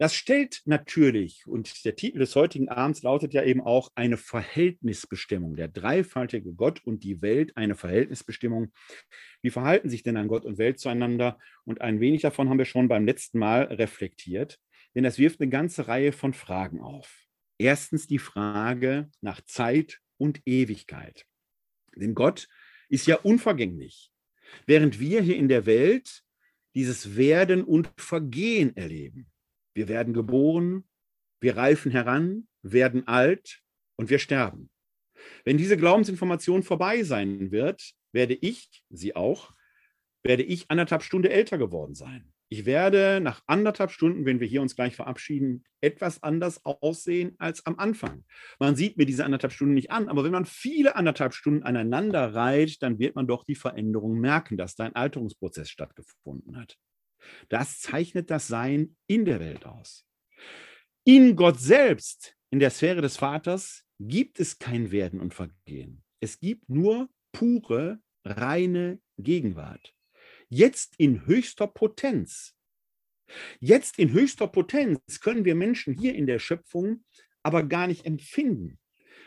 Das stellt natürlich, und der Titel des heutigen Abends lautet ja eben auch eine Verhältnisbestimmung, der dreifaltige Gott und die Welt, eine Verhältnisbestimmung. Wie verhalten sich denn dann Gott und Welt zueinander? Und ein wenig davon haben wir schon beim letzten Mal reflektiert, denn das wirft eine ganze Reihe von Fragen auf. Erstens die Frage nach Zeit und Ewigkeit. Denn Gott ist ja unvergänglich. Während wir hier in der Welt dieses Werden und Vergehen erleben. Wir werden geboren, wir reifen heran, werden alt und wir sterben. Wenn diese Glaubensinformation vorbei sein wird, werde ich, sie auch, werde ich anderthalb Stunden älter geworden sein. Ich werde nach anderthalb Stunden, wenn wir hier uns gleich verabschieden, etwas anders aussehen als am Anfang. Man sieht mir diese anderthalb Stunden nicht an, aber wenn man viele anderthalb Stunden aneinander reiht, dann wird man doch die Veränderung merken, dass da ein Alterungsprozess stattgefunden hat. Das zeichnet das Sein in der Welt aus. In Gott selbst, in der Sphäre des Vaters, gibt es kein Werden und Vergehen. Es gibt nur pure, reine Gegenwart. Jetzt in höchster Potenz. Jetzt in höchster Potenz können wir Menschen hier in der Schöpfung aber gar nicht empfinden.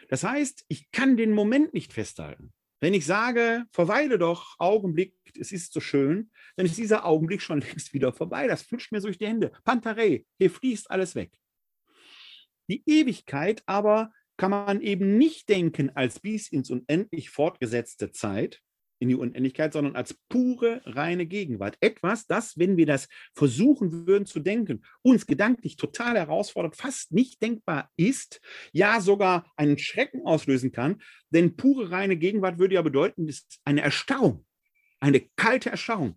Das heißt, ich kann den Moment nicht festhalten. Wenn ich sage, verweile doch, Augenblick, es ist so schön, dann ist dieser Augenblick schon längst wieder vorbei. Das flutscht mir durch die Hände. Pantarei, hier fließt alles weg. Die Ewigkeit aber kann man eben nicht denken als bis ins unendlich fortgesetzte Zeit, in die Unendlichkeit, sondern als pure, reine Gegenwart. Etwas, das, wenn wir das versuchen würden zu denken, uns gedanklich total herausfordert, fast nicht denkbar ist, ja sogar einen Schrecken auslösen kann. Denn pure, reine Gegenwart würde ja bedeuten, ist eine Erstarrung, eine kalte Erstarrung.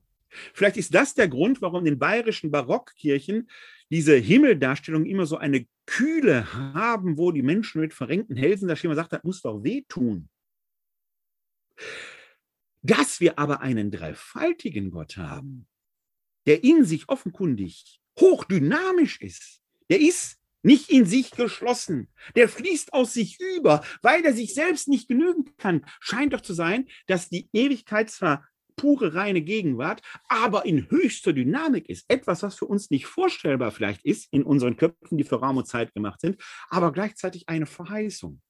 Vielleicht ist das der Grund, warum in den bayerischen Barockkirchen diese Himmeldarstellung immer so eine Kühle haben, wo die Menschen mit verrenkten Hälsen da Schema sagt, das muss doch wehtun. Dass wir aber einen dreifaltigen Gott haben, der in sich offenkundig hochdynamisch ist, der ist nicht in sich geschlossen, der fließt aus sich über, weil er sich selbst nicht genügen kann, scheint doch zu sein, dass die Ewigkeit zwar pure reine Gegenwart, aber in höchster Dynamik ist. Etwas, was für uns nicht vorstellbar vielleicht ist in unseren Köpfen, die für Raum und Zeit gemacht sind, aber gleichzeitig eine Verheißung.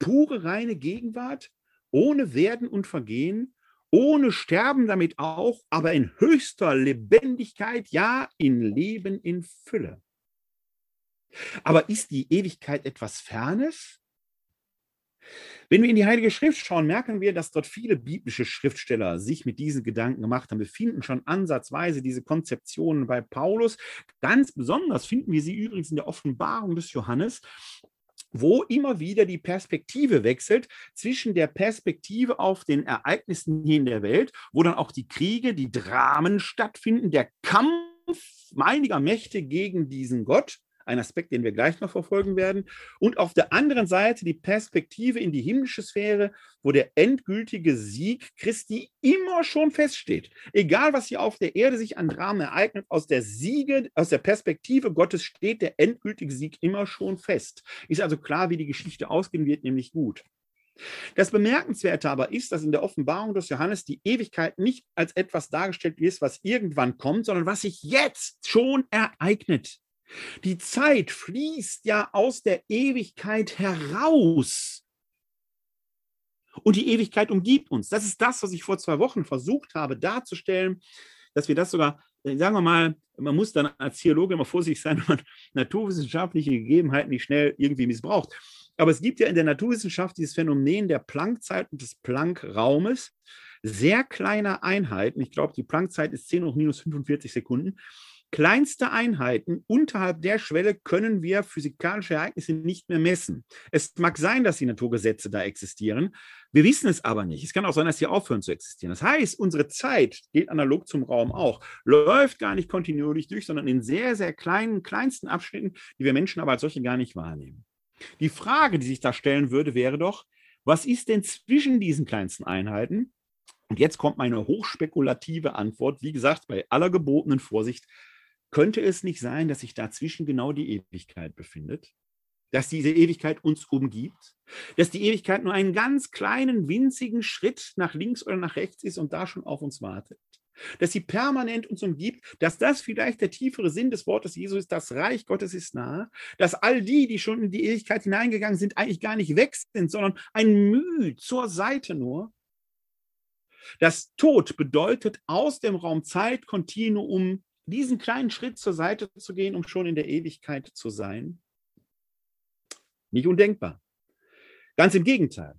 Pure reine Gegenwart, ohne Werden und Vergehen, ohne Sterben damit auch, aber in höchster Lebendigkeit, ja, in Leben in Fülle. Aber ist die Ewigkeit etwas Fernes? Wenn wir in die Heilige Schrift schauen, merken wir, dass dort viele biblische Schriftsteller sich mit diesen Gedanken gemacht haben. Wir finden schon ansatzweise diese Konzeptionen bei Paulus. Ganz besonders finden wir sie übrigens in der Offenbarung des Johannes wo immer wieder die Perspektive wechselt zwischen der Perspektive auf den Ereignissen hier in der Welt, wo dann auch die Kriege, die Dramen stattfinden, der Kampf meiniger Mächte gegen diesen Gott, ein Aspekt, den wir gleich noch verfolgen werden. Und auf der anderen Seite die Perspektive in die himmlische Sphäre, wo der endgültige Sieg Christi immer schon feststeht. Egal, was hier auf der Erde sich an Dramen ereignet, aus der Siege, aus der Perspektive Gottes steht der endgültige Sieg immer schon fest. Ist also klar, wie die Geschichte ausgehen wird, nämlich gut. Das Bemerkenswerte aber ist, dass in der Offenbarung des Johannes die Ewigkeit nicht als etwas dargestellt ist, was irgendwann kommt, sondern was sich jetzt schon ereignet. Die Zeit fließt ja aus der Ewigkeit heraus. Und die Ewigkeit umgibt uns. Das ist das, was ich vor zwei Wochen versucht habe darzustellen, dass wir das sogar, äh, sagen wir mal, man muss dann als Theologe immer vorsichtig sein, wenn man naturwissenschaftliche Gegebenheiten nicht schnell irgendwie missbraucht. Aber es gibt ja in der Naturwissenschaft dieses Phänomen der Planckzeit und des Planckraumes, sehr kleiner Einheiten. Ich glaube, die Planckzeit ist 10 hoch minus 45 Sekunden. Kleinste Einheiten unterhalb der Schwelle können wir physikalische Ereignisse nicht mehr messen. Es mag sein, dass die Naturgesetze da existieren. Wir wissen es aber nicht. Es kann auch sein, dass sie aufhören zu existieren. Das heißt, unsere Zeit, geht analog zum Raum auch, läuft gar nicht kontinuierlich durch, sondern in sehr, sehr kleinen, kleinsten Abschnitten, die wir Menschen aber als solche gar nicht wahrnehmen. Die Frage, die sich da stellen würde, wäre doch, was ist denn zwischen diesen kleinsten Einheiten? Und jetzt kommt meine hochspekulative Antwort. Wie gesagt, bei aller gebotenen Vorsicht, könnte es nicht sein, dass sich dazwischen genau die Ewigkeit befindet? Dass diese Ewigkeit uns umgibt? Dass die Ewigkeit nur einen ganz kleinen, winzigen Schritt nach links oder nach rechts ist und da schon auf uns wartet? Dass sie permanent uns umgibt, dass das vielleicht der tiefere Sinn des Wortes Jesu ist, das Reich Gottes ist nahe, dass all die, die schon in die Ewigkeit hineingegangen sind, eigentlich gar nicht weg sind, sondern ein Mühe zur Seite nur. Das Tod bedeutet aus dem Raum Zeit-Kontinuum diesen kleinen Schritt zur Seite zu gehen, um schon in der Ewigkeit zu sein? Nicht undenkbar. Ganz im Gegenteil.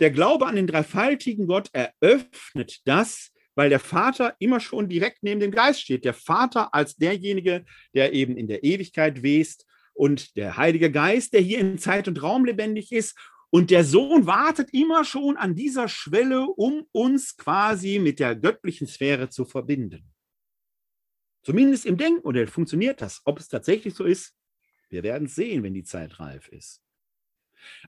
Der Glaube an den dreifaltigen Gott eröffnet das, weil der Vater immer schon direkt neben dem Geist steht. Der Vater als derjenige, der eben in der Ewigkeit west und der Heilige Geist, der hier in Zeit und Raum lebendig ist. Und der Sohn wartet immer schon an dieser Schwelle, um uns quasi mit der göttlichen Sphäre zu verbinden. Zumindest im Denkmodell funktioniert das. Ob es tatsächlich so ist, wir werden es sehen, wenn die Zeit reif ist.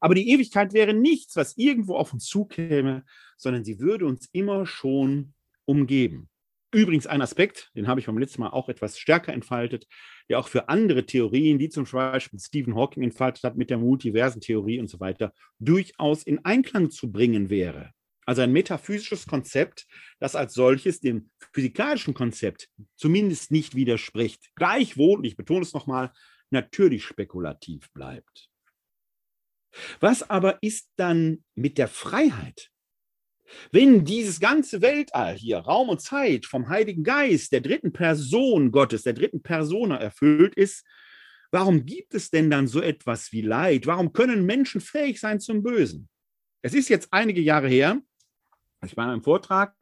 Aber die Ewigkeit wäre nichts, was irgendwo auf uns zukäme, sondern sie würde uns immer schon umgeben. Übrigens ein Aspekt, den habe ich beim letzten Mal auch etwas stärker entfaltet, der auch für andere Theorien, die zum Beispiel Stephen Hawking entfaltet hat mit der multiversen Theorie und so weiter, durchaus in Einklang zu bringen wäre. Also ein metaphysisches Konzept, das als solches dem physikalischen Konzept zumindest nicht widerspricht. Gleichwohl, ich betone es nochmal, natürlich spekulativ bleibt. Was aber ist dann mit der Freiheit? Wenn dieses ganze Weltall hier, Raum und Zeit vom Heiligen Geist, der dritten Person Gottes, der dritten Persona erfüllt ist, warum gibt es denn dann so etwas wie Leid? Warum können Menschen fähig sein zum Bösen? Es ist jetzt einige Jahre her, ich war in einem Vortrag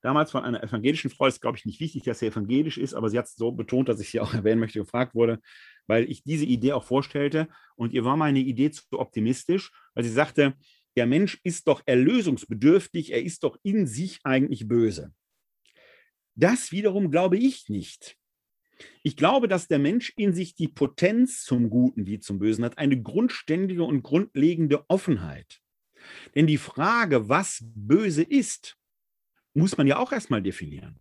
damals von einer evangelischen Frau, ist glaube ich nicht wichtig, dass sie evangelisch ist, aber sie hat es so betont, dass ich sie auch erwähnen möchte, gefragt wurde, weil ich diese Idee auch vorstellte und ihr war meine Idee zu optimistisch, weil sie sagte, der Mensch ist doch erlösungsbedürftig, er ist doch in sich eigentlich böse. Das wiederum glaube ich nicht. Ich glaube, dass der Mensch in sich die Potenz zum Guten wie zum Bösen hat, eine grundständige und grundlegende Offenheit. Denn die Frage, was böse ist, muss man ja auch erstmal definieren.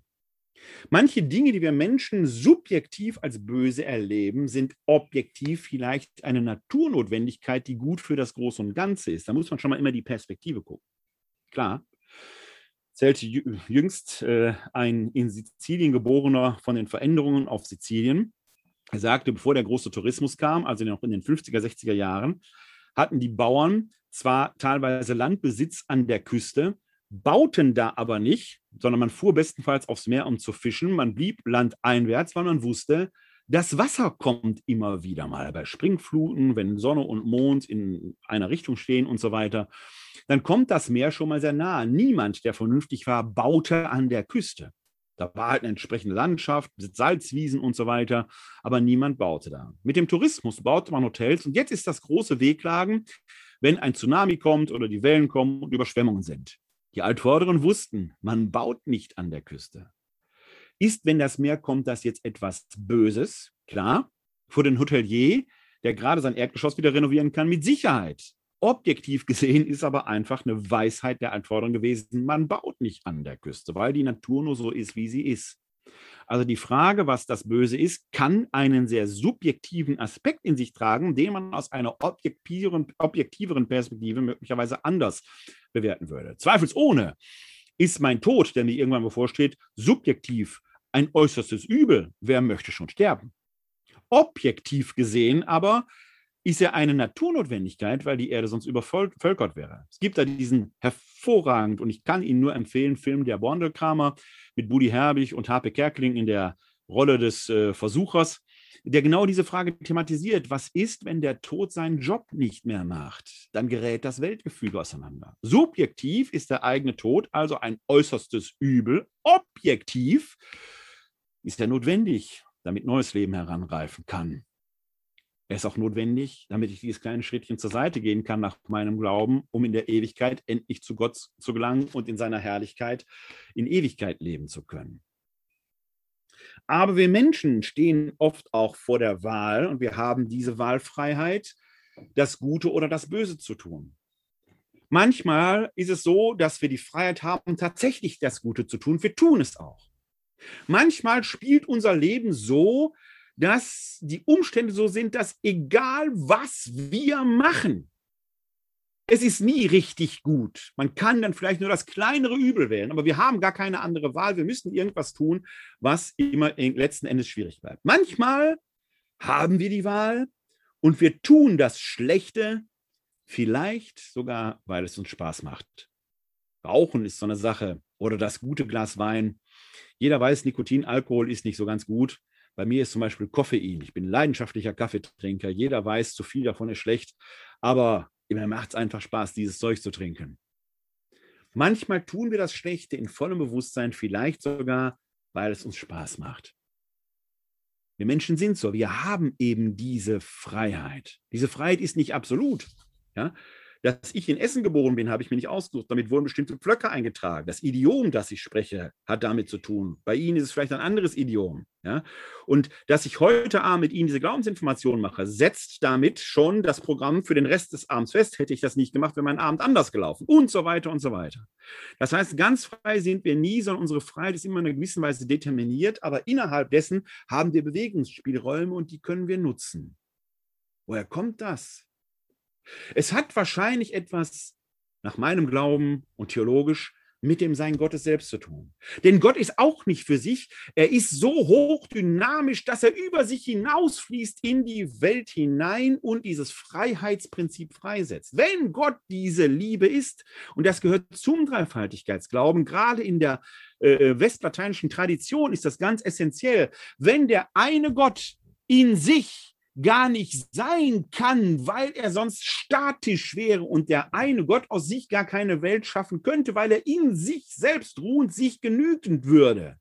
Manche Dinge, die wir Menschen subjektiv als böse erleben, sind objektiv vielleicht eine Naturnotwendigkeit, die gut für das Große und Ganze ist. Da muss man schon mal immer die Perspektive gucken. Klar, zählte jüngst äh, ein in Sizilien geborener von den Veränderungen auf Sizilien. Er sagte, bevor der große Tourismus kam, also noch in den 50er, 60er Jahren, hatten die Bauern zwar teilweise Landbesitz an der Küste, bauten da aber nicht, sondern man fuhr bestenfalls aufs Meer, um zu fischen. Man blieb landeinwärts, weil man wusste, das Wasser kommt immer wieder mal bei Springfluten, wenn Sonne und Mond in einer Richtung stehen und so weiter. Dann kommt das Meer schon mal sehr nahe. Niemand, der vernünftig war, baute an der Küste. Da war halt eine entsprechende Landschaft, Salzwiesen und so weiter, aber niemand baute da. Mit dem Tourismus baute man Hotels und jetzt ist das große Wehklagen, wenn ein Tsunami kommt oder die Wellen kommen und Überschwemmungen sind. Die Altvorderen wussten, man baut nicht an der Küste. Ist, wenn das Meer kommt, das jetzt etwas Böses? Klar, für den Hotelier, der gerade sein Erdgeschoss wieder renovieren kann, mit Sicherheit. Objektiv gesehen ist aber einfach eine Weisheit der Altvorderen gewesen, man baut nicht an der Küste, weil die Natur nur so ist, wie sie ist. Also die Frage, was das Böse ist, kann einen sehr subjektiven Aspekt in sich tragen, den man aus einer objektiveren, Perspektive möglicherweise anders bewerten würde. Zweifelsohne ist mein Tod, der mir irgendwann bevorsteht, subjektiv ein äußerstes Übel. Wer möchte schon sterben? Objektiv gesehen aber ist er eine Naturnotwendigkeit, weil die Erde sonst übervölkert wäre. Es gibt da diesen hervorragend, und ich kann Ihnen nur empfehlen, Film Der Borndelkramer mit Buddy Herbig und Harpe Kerkeling in der Rolle des äh, Versuchers, der genau diese Frage thematisiert. Was ist, wenn der Tod seinen Job nicht mehr macht? Dann gerät das Weltgefüge auseinander. Subjektiv ist der eigene Tod also ein äußerstes Übel. Objektiv ist er notwendig, damit neues Leben heranreifen kann. Er ist auch notwendig, damit ich dieses kleine Schrittchen zur Seite gehen kann nach meinem Glauben, um in der Ewigkeit endlich zu Gott zu gelangen und in seiner Herrlichkeit in Ewigkeit leben zu können. Aber wir Menschen stehen oft auch vor der Wahl und wir haben diese Wahlfreiheit, das Gute oder das Böse zu tun. Manchmal ist es so, dass wir die Freiheit haben, tatsächlich das Gute zu tun. Wir tun es auch. Manchmal spielt unser Leben so, dass die Umstände so sind, dass egal was wir machen, es ist nie richtig gut. Man kann dann vielleicht nur das kleinere Übel wählen, aber wir haben gar keine andere Wahl. Wir müssen irgendwas tun, was immer letzten Endes schwierig bleibt. Manchmal haben wir die Wahl und wir tun das Schlechte, vielleicht sogar, weil es uns Spaß macht. Rauchen ist so eine Sache oder das gute Glas Wein. Jeder weiß, Nikotin, Alkohol ist nicht so ganz gut. Bei mir ist zum Beispiel Koffein. Ich bin leidenschaftlicher Kaffeetrinker. Jeder weiß, zu viel davon ist schlecht. Aber mir macht es einfach Spaß, dieses Zeug zu trinken. Manchmal tun wir das Schlechte in vollem Bewusstsein, vielleicht sogar, weil es uns Spaß macht. Wir Menschen sind so, wir haben eben diese Freiheit. Diese Freiheit ist nicht absolut. Ja? Dass ich in Essen geboren bin, habe ich mir nicht ausgesucht. Damit wurden bestimmte Pflöcke eingetragen. Das Idiom, das ich spreche, hat damit zu tun. Bei Ihnen ist es vielleicht ein anderes Idiom. Ja? Und dass ich heute Abend mit Ihnen diese Glaubensinformation mache, setzt damit schon das Programm für den Rest des Abends fest. Hätte ich das nicht gemacht, wäre mein Abend anders gelaufen und so weiter und so weiter. Das heißt, ganz frei sind wir nie, sondern unsere Freiheit ist immer in einer gewissen Weise determiniert, aber innerhalb dessen haben wir Bewegungsspielräume und die können wir nutzen. Woher kommt das? Es hat wahrscheinlich etwas, nach meinem Glauben und theologisch, mit dem Sein Gottes selbst zu tun. Denn Gott ist auch nicht für sich. Er ist so hochdynamisch, dass er über sich hinausfließt in die Welt hinein und dieses Freiheitsprinzip freisetzt. Wenn Gott diese Liebe ist, und das gehört zum Dreifaltigkeitsglauben, gerade in der äh, westlateinischen Tradition ist das ganz essentiell. Wenn der eine Gott in sich gar nicht sein kann, weil er sonst statisch wäre und der eine Gott aus sich gar keine Welt schaffen könnte, weil er in sich selbst ruhend sich genügend würde.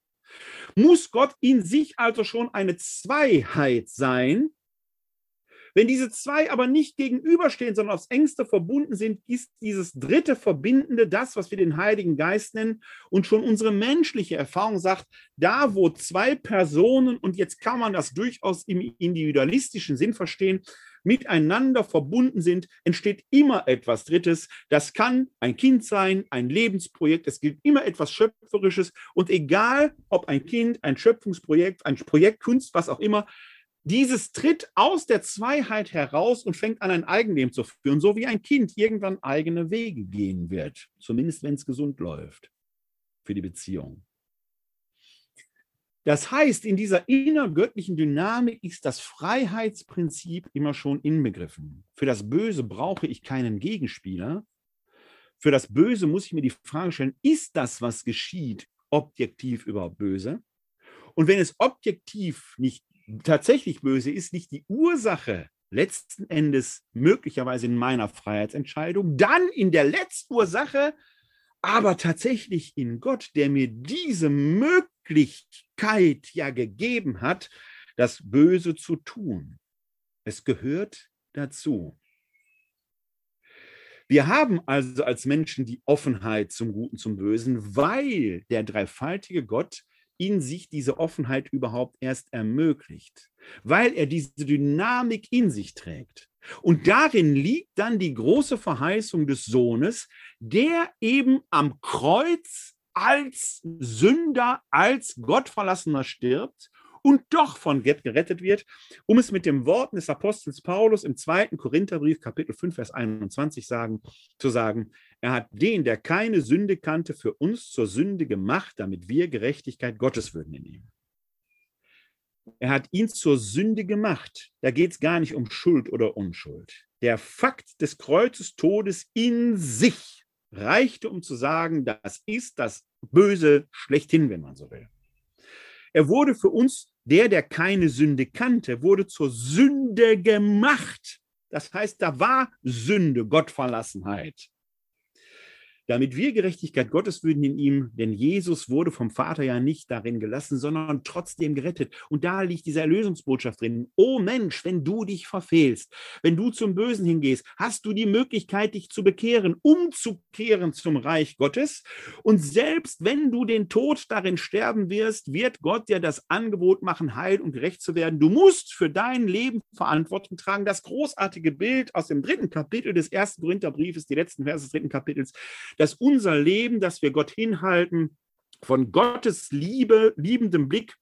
Muss Gott in sich also schon eine Zweiheit sein, wenn diese zwei aber nicht gegenüberstehen, sondern aufs engste verbunden sind, ist dieses dritte Verbindende das, was wir den Heiligen Geist nennen. Und schon unsere menschliche Erfahrung sagt, da wo zwei Personen, und jetzt kann man das durchaus im individualistischen Sinn verstehen, miteinander verbunden sind, entsteht immer etwas Drittes. Das kann ein Kind sein, ein Lebensprojekt. Es gilt immer etwas Schöpferisches. Und egal, ob ein Kind, ein Schöpfungsprojekt, ein Projekt Kunst, was auch immer, dieses tritt aus der Zweiheit heraus und fängt an, ein Eigenleben zu führen, so wie ein Kind irgendwann eigene Wege gehen wird, zumindest wenn es gesund läuft für die Beziehung. Das heißt, in dieser innergöttlichen Dynamik ist das Freiheitsprinzip immer schon inbegriffen. Für das Böse brauche ich keinen Gegenspieler. Für das Böse muss ich mir die Frage stellen, ist das, was geschieht, objektiv überhaupt böse? Und wenn es objektiv nicht tatsächlich böse ist, nicht die Ursache letzten Endes möglicherweise in meiner Freiheitsentscheidung, dann in der Letztursache, aber tatsächlich in Gott, der mir diese Möglichkeit ja gegeben hat, das Böse zu tun. Es gehört dazu. Wir haben also als Menschen die Offenheit zum Guten, zum Bösen, weil der dreifaltige Gott in sich diese Offenheit überhaupt erst ermöglicht, weil er diese Dynamik in sich trägt. Und darin liegt dann die große Verheißung des Sohnes, der eben am Kreuz als Sünder, als Gottverlassener stirbt und doch von Gott gerettet wird, um es mit den Worten des Apostels Paulus im zweiten Korintherbrief, Kapitel 5, Vers 21 sagen, zu sagen, er hat den, der keine Sünde kannte, für uns zur Sünde gemacht, damit wir Gerechtigkeit Gottes würden in ihm. Er hat ihn zur Sünde gemacht. Da geht es gar nicht um Schuld oder Unschuld. Der Fakt des Kreuzes Todes in sich reichte, um zu sagen, das ist das Böse schlechthin, wenn man so will. Er wurde für uns, der, der keine Sünde kannte, wurde zur Sünde gemacht. Das heißt, da war Sünde, Gottverlassenheit damit wir Gerechtigkeit Gottes würden in ihm, denn Jesus wurde vom Vater ja nicht darin gelassen, sondern trotzdem gerettet. Und da liegt diese Erlösungsbotschaft drin. O Mensch, wenn du dich verfehlst, wenn du zum Bösen hingehst, hast du die Möglichkeit, dich zu bekehren, umzukehren zum Reich Gottes. Und selbst wenn du den Tod darin sterben wirst, wird Gott dir das Angebot machen, heil und gerecht zu werden. Du musst für dein Leben Verantwortung tragen. Das großartige Bild aus dem dritten Kapitel des ersten Korintherbriefes, die letzten Verse des dritten Kapitels, dass unser Leben, dass wir Gott hinhalten, von Gottes Liebe, liebendem Blick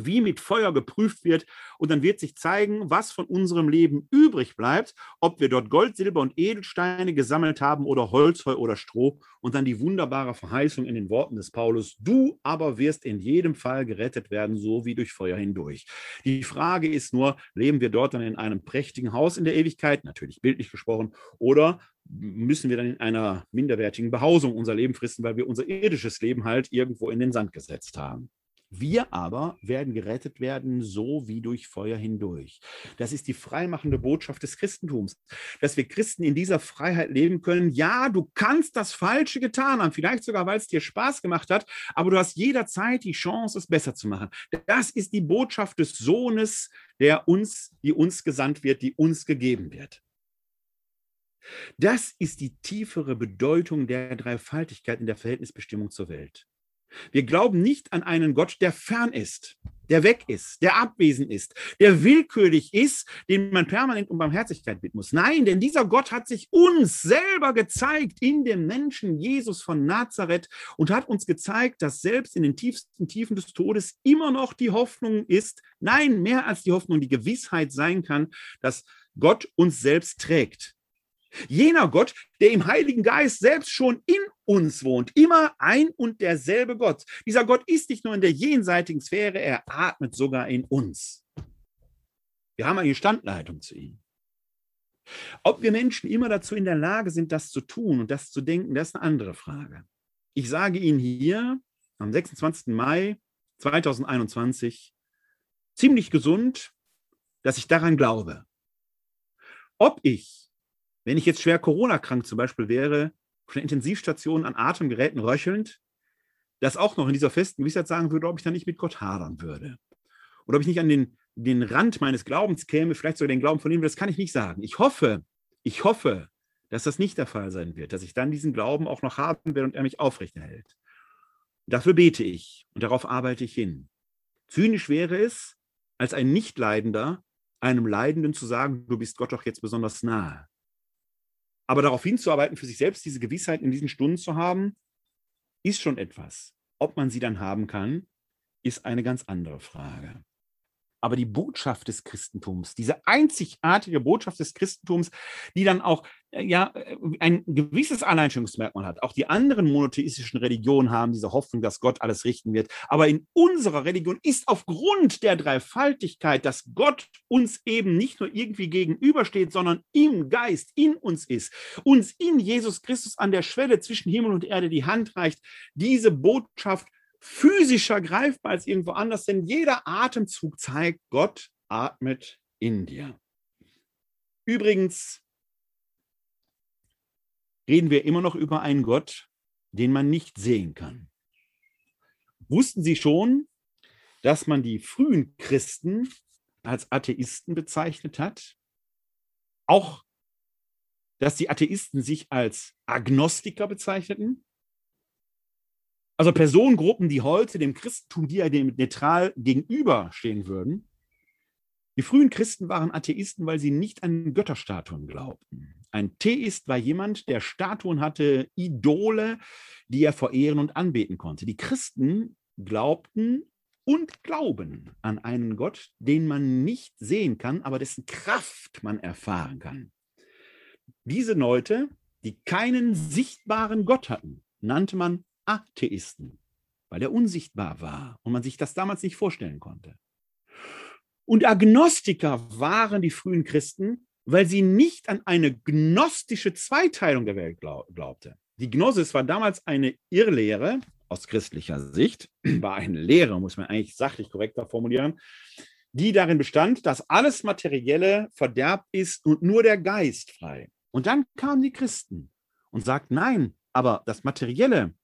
wie mit Feuer geprüft wird. Und dann wird sich zeigen, was von unserem Leben übrig bleibt, ob wir dort Gold, Silber und Edelsteine gesammelt haben oder Holzheu oder Stroh. Und dann die wunderbare Verheißung in den Worten des Paulus, du aber wirst in jedem Fall gerettet werden, so wie durch Feuer hindurch. Die Frage ist nur, leben wir dort dann in einem prächtigen Haus in der Ewigkeit, natürlich bildlich gesprochen, oder müssen wir dann in einer minderwertigen Behausung unser Leben fristen, weil wir unser irdisches Leben halt irgendwo in den Sand gesetzt haben. Wir aber werden gerettet werden, so wie durch Feuer hindurch. Das ist die freimachende Botschaft des Christentums, dass wir Christen in dieser Freiheit leben können. Ja, du kannst das Falsche getan haben, vielleicht sogar, weil es dir Spaß gemacht hat, aber du hast jederzeit die Chance, es besser zu machen. Das ist die Botschaft des Sohnes, der uns, die uns gesandt wird, die uns gegeben wird. Das ist die tiefere Bedeutung der Dreifaltigkeit in der Verhältnisbestimmung zur Welt. Wir glauben nicht an einen Gott, der fern ist, der weg ist, der abwesend ist, der willkürlich ist, den man permanent um Barmherzigkeit bitten muss. Nein, denn dieser Gott hat sich uns selber gezeigt in dem Menschen Jesus von Nazareth und hat uns gezeigt, dass selbst in den tiefsten Tiefen des Todes immer noch die Hoffnung ist, nein, mehr als die Hoffnung, die Gewissheit sein kann, dass Gott uns selbst trägt Jener Gott, der im Heiligen Geist selbst schon in uns wohnt, immer ein und derselbe Gott. Dieser Gott ist nicht nur in der jenseitigen Sphäre, er atmet sogar in uns. Wir haben eine Standleitung zu ihm. Ob wir Menschen immer dazu in der Lage sind, das zu tun und das zu denken, das ist eine andere Frage. Ich sage Ihnen hier am 26. Mai 2021 ziemlich gesund, dass ich daran glaube. Ob ich wenn ich jetzt schwer Corona-krank zum Beispiel wäre, auf einer Intensivstation an Atemgeräten röchelnd, das auch noch in dieser festen Gewissheit sagen würde, ob ich dann nicht mit Gott hadern würde. Oder ob ich nicht an den, den Rand meines Glaubens käme, vielleicht sogar den Glauben von ihm, das kann ich nicht sagen. Ich hoffe, ich hoffe, dass das nicht der Fall sein wird, dass ich dann diesen Glauben auch noch haben werde und er mich aufrechterhält. Dafür bete ich und darauf arbeite ich hin. Zynisch wäre es, als ein Nichtleidender einem Leidenden zu sagen, du bist Gott doch jetzt besonders nahe. Aber darauf hinzuarbeiten, für sich selbst diese Gewissheit in diesen Stunden zu haben, ist schon etwas. Ob man sie dann haben kann, ist eine ganz andere Frage. Aber die Botschaft des Christentums, diese einzigartige Botschaft des Christentums, die dann auch äh, ja, äh, ein gewisses Alleinstellungsmerkmal hat. Auch die anderen monotheistischen Religionen haben diese Hoffnung, dass Gott alles richten wird. Aber in unserer Religion ist aufgrund der Dreifaltigkeit, dass Gott uns eben nicht nur irgendwie gegenübersteht, sondern im Geist in uns ist, uns in Jesus Christus an der Schwelle zwischen Himmel und Erde die Hand reicht, diese Botschaft physischer greifbar als irgendwo anders, denn jeder Atemzug zeigt, Gott atmet in dir. Übrigens reden wir immer noch über einen Gott, den man nicht sehen kann. Wussten Sie schon, dass man die frühen Christen als Atheisten bezeichnet hat? Auch, dass die Atheisten sich als Agnostiker bezeichneten? Also Personengruppen, die heute dem Christentum, die ja dem neutral gegenüberstehen würden. Die frühen Christen waren Atheisten, weil sie nicht an Götterstatuen glaubten. Ein Theist war jemand, der Statuen hatte, Idole, die er verehren und anbeten konnte. Die Christen glaubten und glauben an einen Gott, den man nicht sehen kann, aber dessen Kraft man erfahren kann. Diese Leute, die keinen sichtbaren Gott hatten, nannte man Atheisten, weil er unsichtbar war und man sich das damals nicht vorstellen konnte. Und Agnostiker waren die frühen Christen, weil sie nicht an eine gnostische Zweiteilung der Welt glaubte. Die Gnosis war damals eine Irrlehre aus christlicher Sicht, war eine Lehre, muss man eigentlich sachlich korrekter formulieren, die darin bestand, dass alles Materielle verderbt ist und nur der Geist frei. Und dann kamen die Christen und sagten, nein, aber das Materielle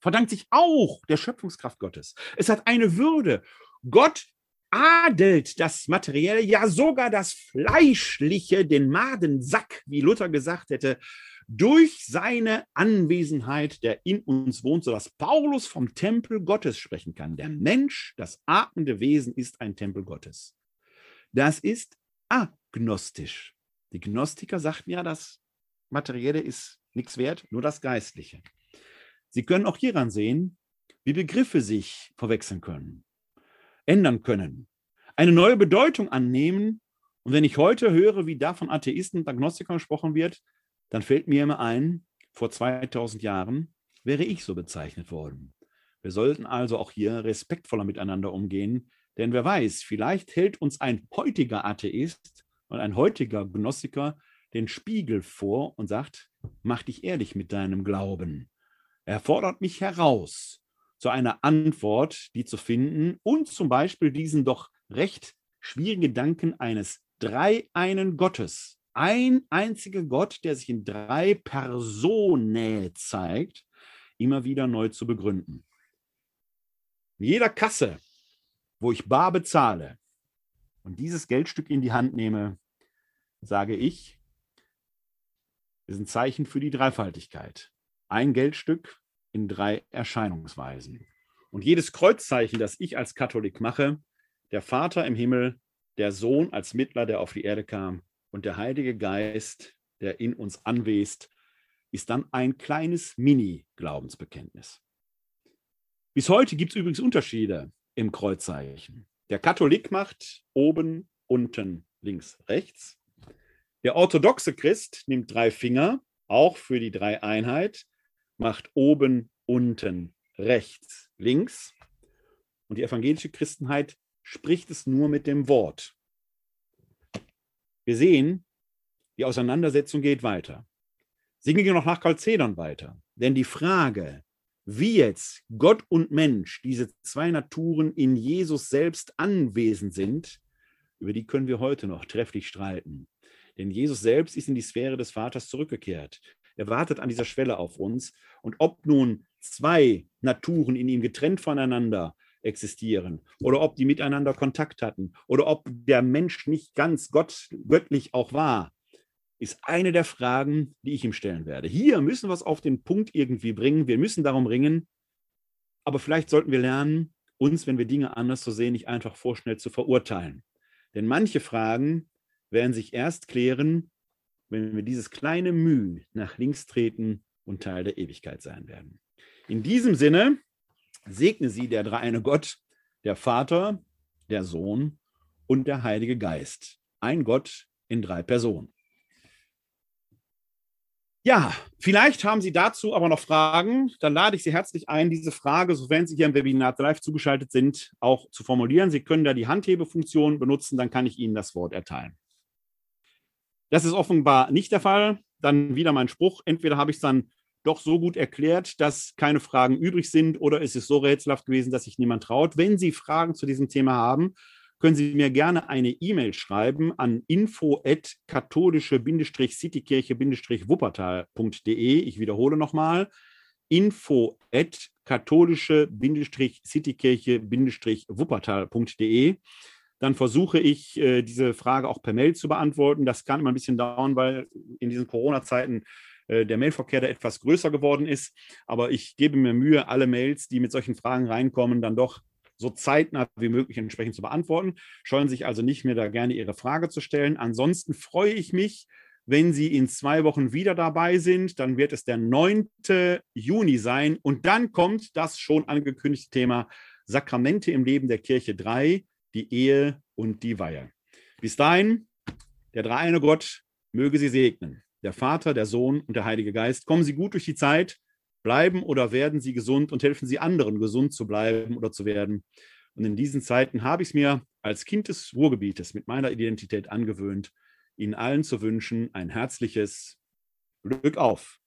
verdankt sich auch der Schöpfungskraft Gottes. Es hat eine Würde. Gott adelt das Materielle, ja sogar das Fleischliche, den Madensack, wie Luther gesagt hätte, durch seine Anwesenheit, der in uns wohnt, sodass Paulus vom Tempel Gottes sprechen kann. Der Mensch, das atmende Wesen, ist ein Tempel Gottes. Das ist agnostisch. Die Gnostiker sagten ja, das Materielle ist nichts wert, nur das Geistliche. Sie können auch hieran sehen, wie Begriffe sich verwechseln können, ändern können, eine neue Bedeutung annehmen. Und wenn ich heute höre, wie da von Atheisten und Agnostikern gesprochen wird, dann fällt mir immer ein, vor 2000 Jahren wäre ich so bezeichnet worden. Wir sollten also auch hier respektvoller miteinander umgehen, denn wer weiß, vielleicht hält uns ein heutiger Atheist und ein heutiger Gnostiker den Spiegel vor und sagt, mach dich ehrlich mit deinem Glauben. Er fordert mich heraus. zu einer Antwort, die zu finden und zum Beispiel diesen doch recht schwierigen Gedanken eines dreieinen Gottes, ein einziger Gott, der sich in drei Personen zeigt, immer wieder neu zu begründen. In jeder Kasse, wo ich bar bezahle und dieses Geldstück in die Hand nehme, sage ich, ist ein Zeichen für die Dreifaltigkeit. Ein Geldstück in drei Erscheinungsweisen. Und jedes Kreuzzeichen, das ich als Katholik mache, der Vater im Himmel, der Sohn als Mittler, der auf die Erde kam, und der Heilige Geist, der in uns anwesend, ist dann ein kleines Mini-Glaubensbekenntnis. Bis heute gibt es übrigens Unterschiede im Kreuzzeichen. Der Katholik macht oben, unten, links, rechts. Der orthodoxe Christ nimmt drei Finger, auch für die Dreieinheit, macht oben, unten, rechts, links. Und die evangelische Christenheit spricht es nur mit dem Wort. Wir sehen, die Auseinandersetzung geht weiter. Sie ging noch nach Chalcedon weiter. Denn die Frage, wie jetzt Gott und Mensch, diese zwei Naturen in Jesus selbst anwesend sind, über die können wir heute noch trefflich streiten. Denn Jesus selbst ist in die Sphäre des Vaters zurückgekehrt. Er wartet an dieser Schwelle auf uns. Und ob nun zwei Naturen in ihm getrennt voneinander existieren oder ob die miteinander Kontakt hatten oder ob der Mensch nicht ganz Gott, göttlich auch war, ist eine der Fragen, die ich ihm stellen werde. Hier müssen wir es auf den Punkt irgendwie bringen. Wir müssen darum ringen. Aber vielleicht sollten wir lernen, uns, wenn wir Dinge anders zu sehen, nicht einfach vorschnell zu verurteilen. Denn manche Fragen werden sich erst klären, wenn wir dieses kleine Müh nach links treten und Teil der Ewigkeit sein werden. In diesem Sinne segne sie der dreieine Gott, der Vater, der Sohn und der Heilige Geist. Ein Gott in drei Personen. Ja, vielleicht haben Sie dazu aber noch Fragen. Dann lade ich Sie herzlich ein, diese Frage, sofern Sie hier im Webinar live zugeschaltet sind, auch zu formulieren. Sie können da die Handhebefunktion benutzen, dann kann ich Ihnen das Wort erteilen. Das ist offenbar nicht der Fall. Dann wieder mein Spruch. Entweder habe ich es dann doch so gut erklärt, dass keine Fragen übrig sind oder es ist so rätselhaft gewesen, dass sich niemand traut. Wenn Sie Fragen zu diesem Thema haben, können Sie mir gerne eine E-Mail schreiben an info-katholische-citykirche-wuppertal.de. Ich wiederhole nochmal, info katholische-citykirche-wuppertal.de dann versuche ich, äh, diese Frage auch per Mail zu beantworten. Das kann immer ein bisschen dauern, weil in diesen Corona-Zeiten äh, der Mailverkehr da etwas größer geworden ist. Aber ich gebe mir Mühe, alle Mails, die mit solchen Fragen reinkommen, dann doch so zeitnah wie möglich entsprechend zu beantworten. Scheuen sich also nicht mehr, da gerne Ihre Frage zu stellen. Ansonsten freue ich mich, wenn Sie in zwei Wochen wieder dabei sind. Dann wird es der 9. Juni sein. Und dann kommt das schon angekündigte Thema Sakramente im Leben der Kirche 3 die Ehe und die Weihe. Bis dahin, der dreieine Gott möge Sie segnen. Der Vater, der Sohn und der Heilige Geist. Kommen Sie gut durch die Zeit, bleiben oder werden Sie gesund und helfen Sie anderen, gesund zu bleiben oder zu werden. Und in diesen Zeiten habe ich es mir als Kind des Ruhrgebietes mit meiner Identität angewöhnt, Ihnen allen zu wünschen ein herzliches Glück auf.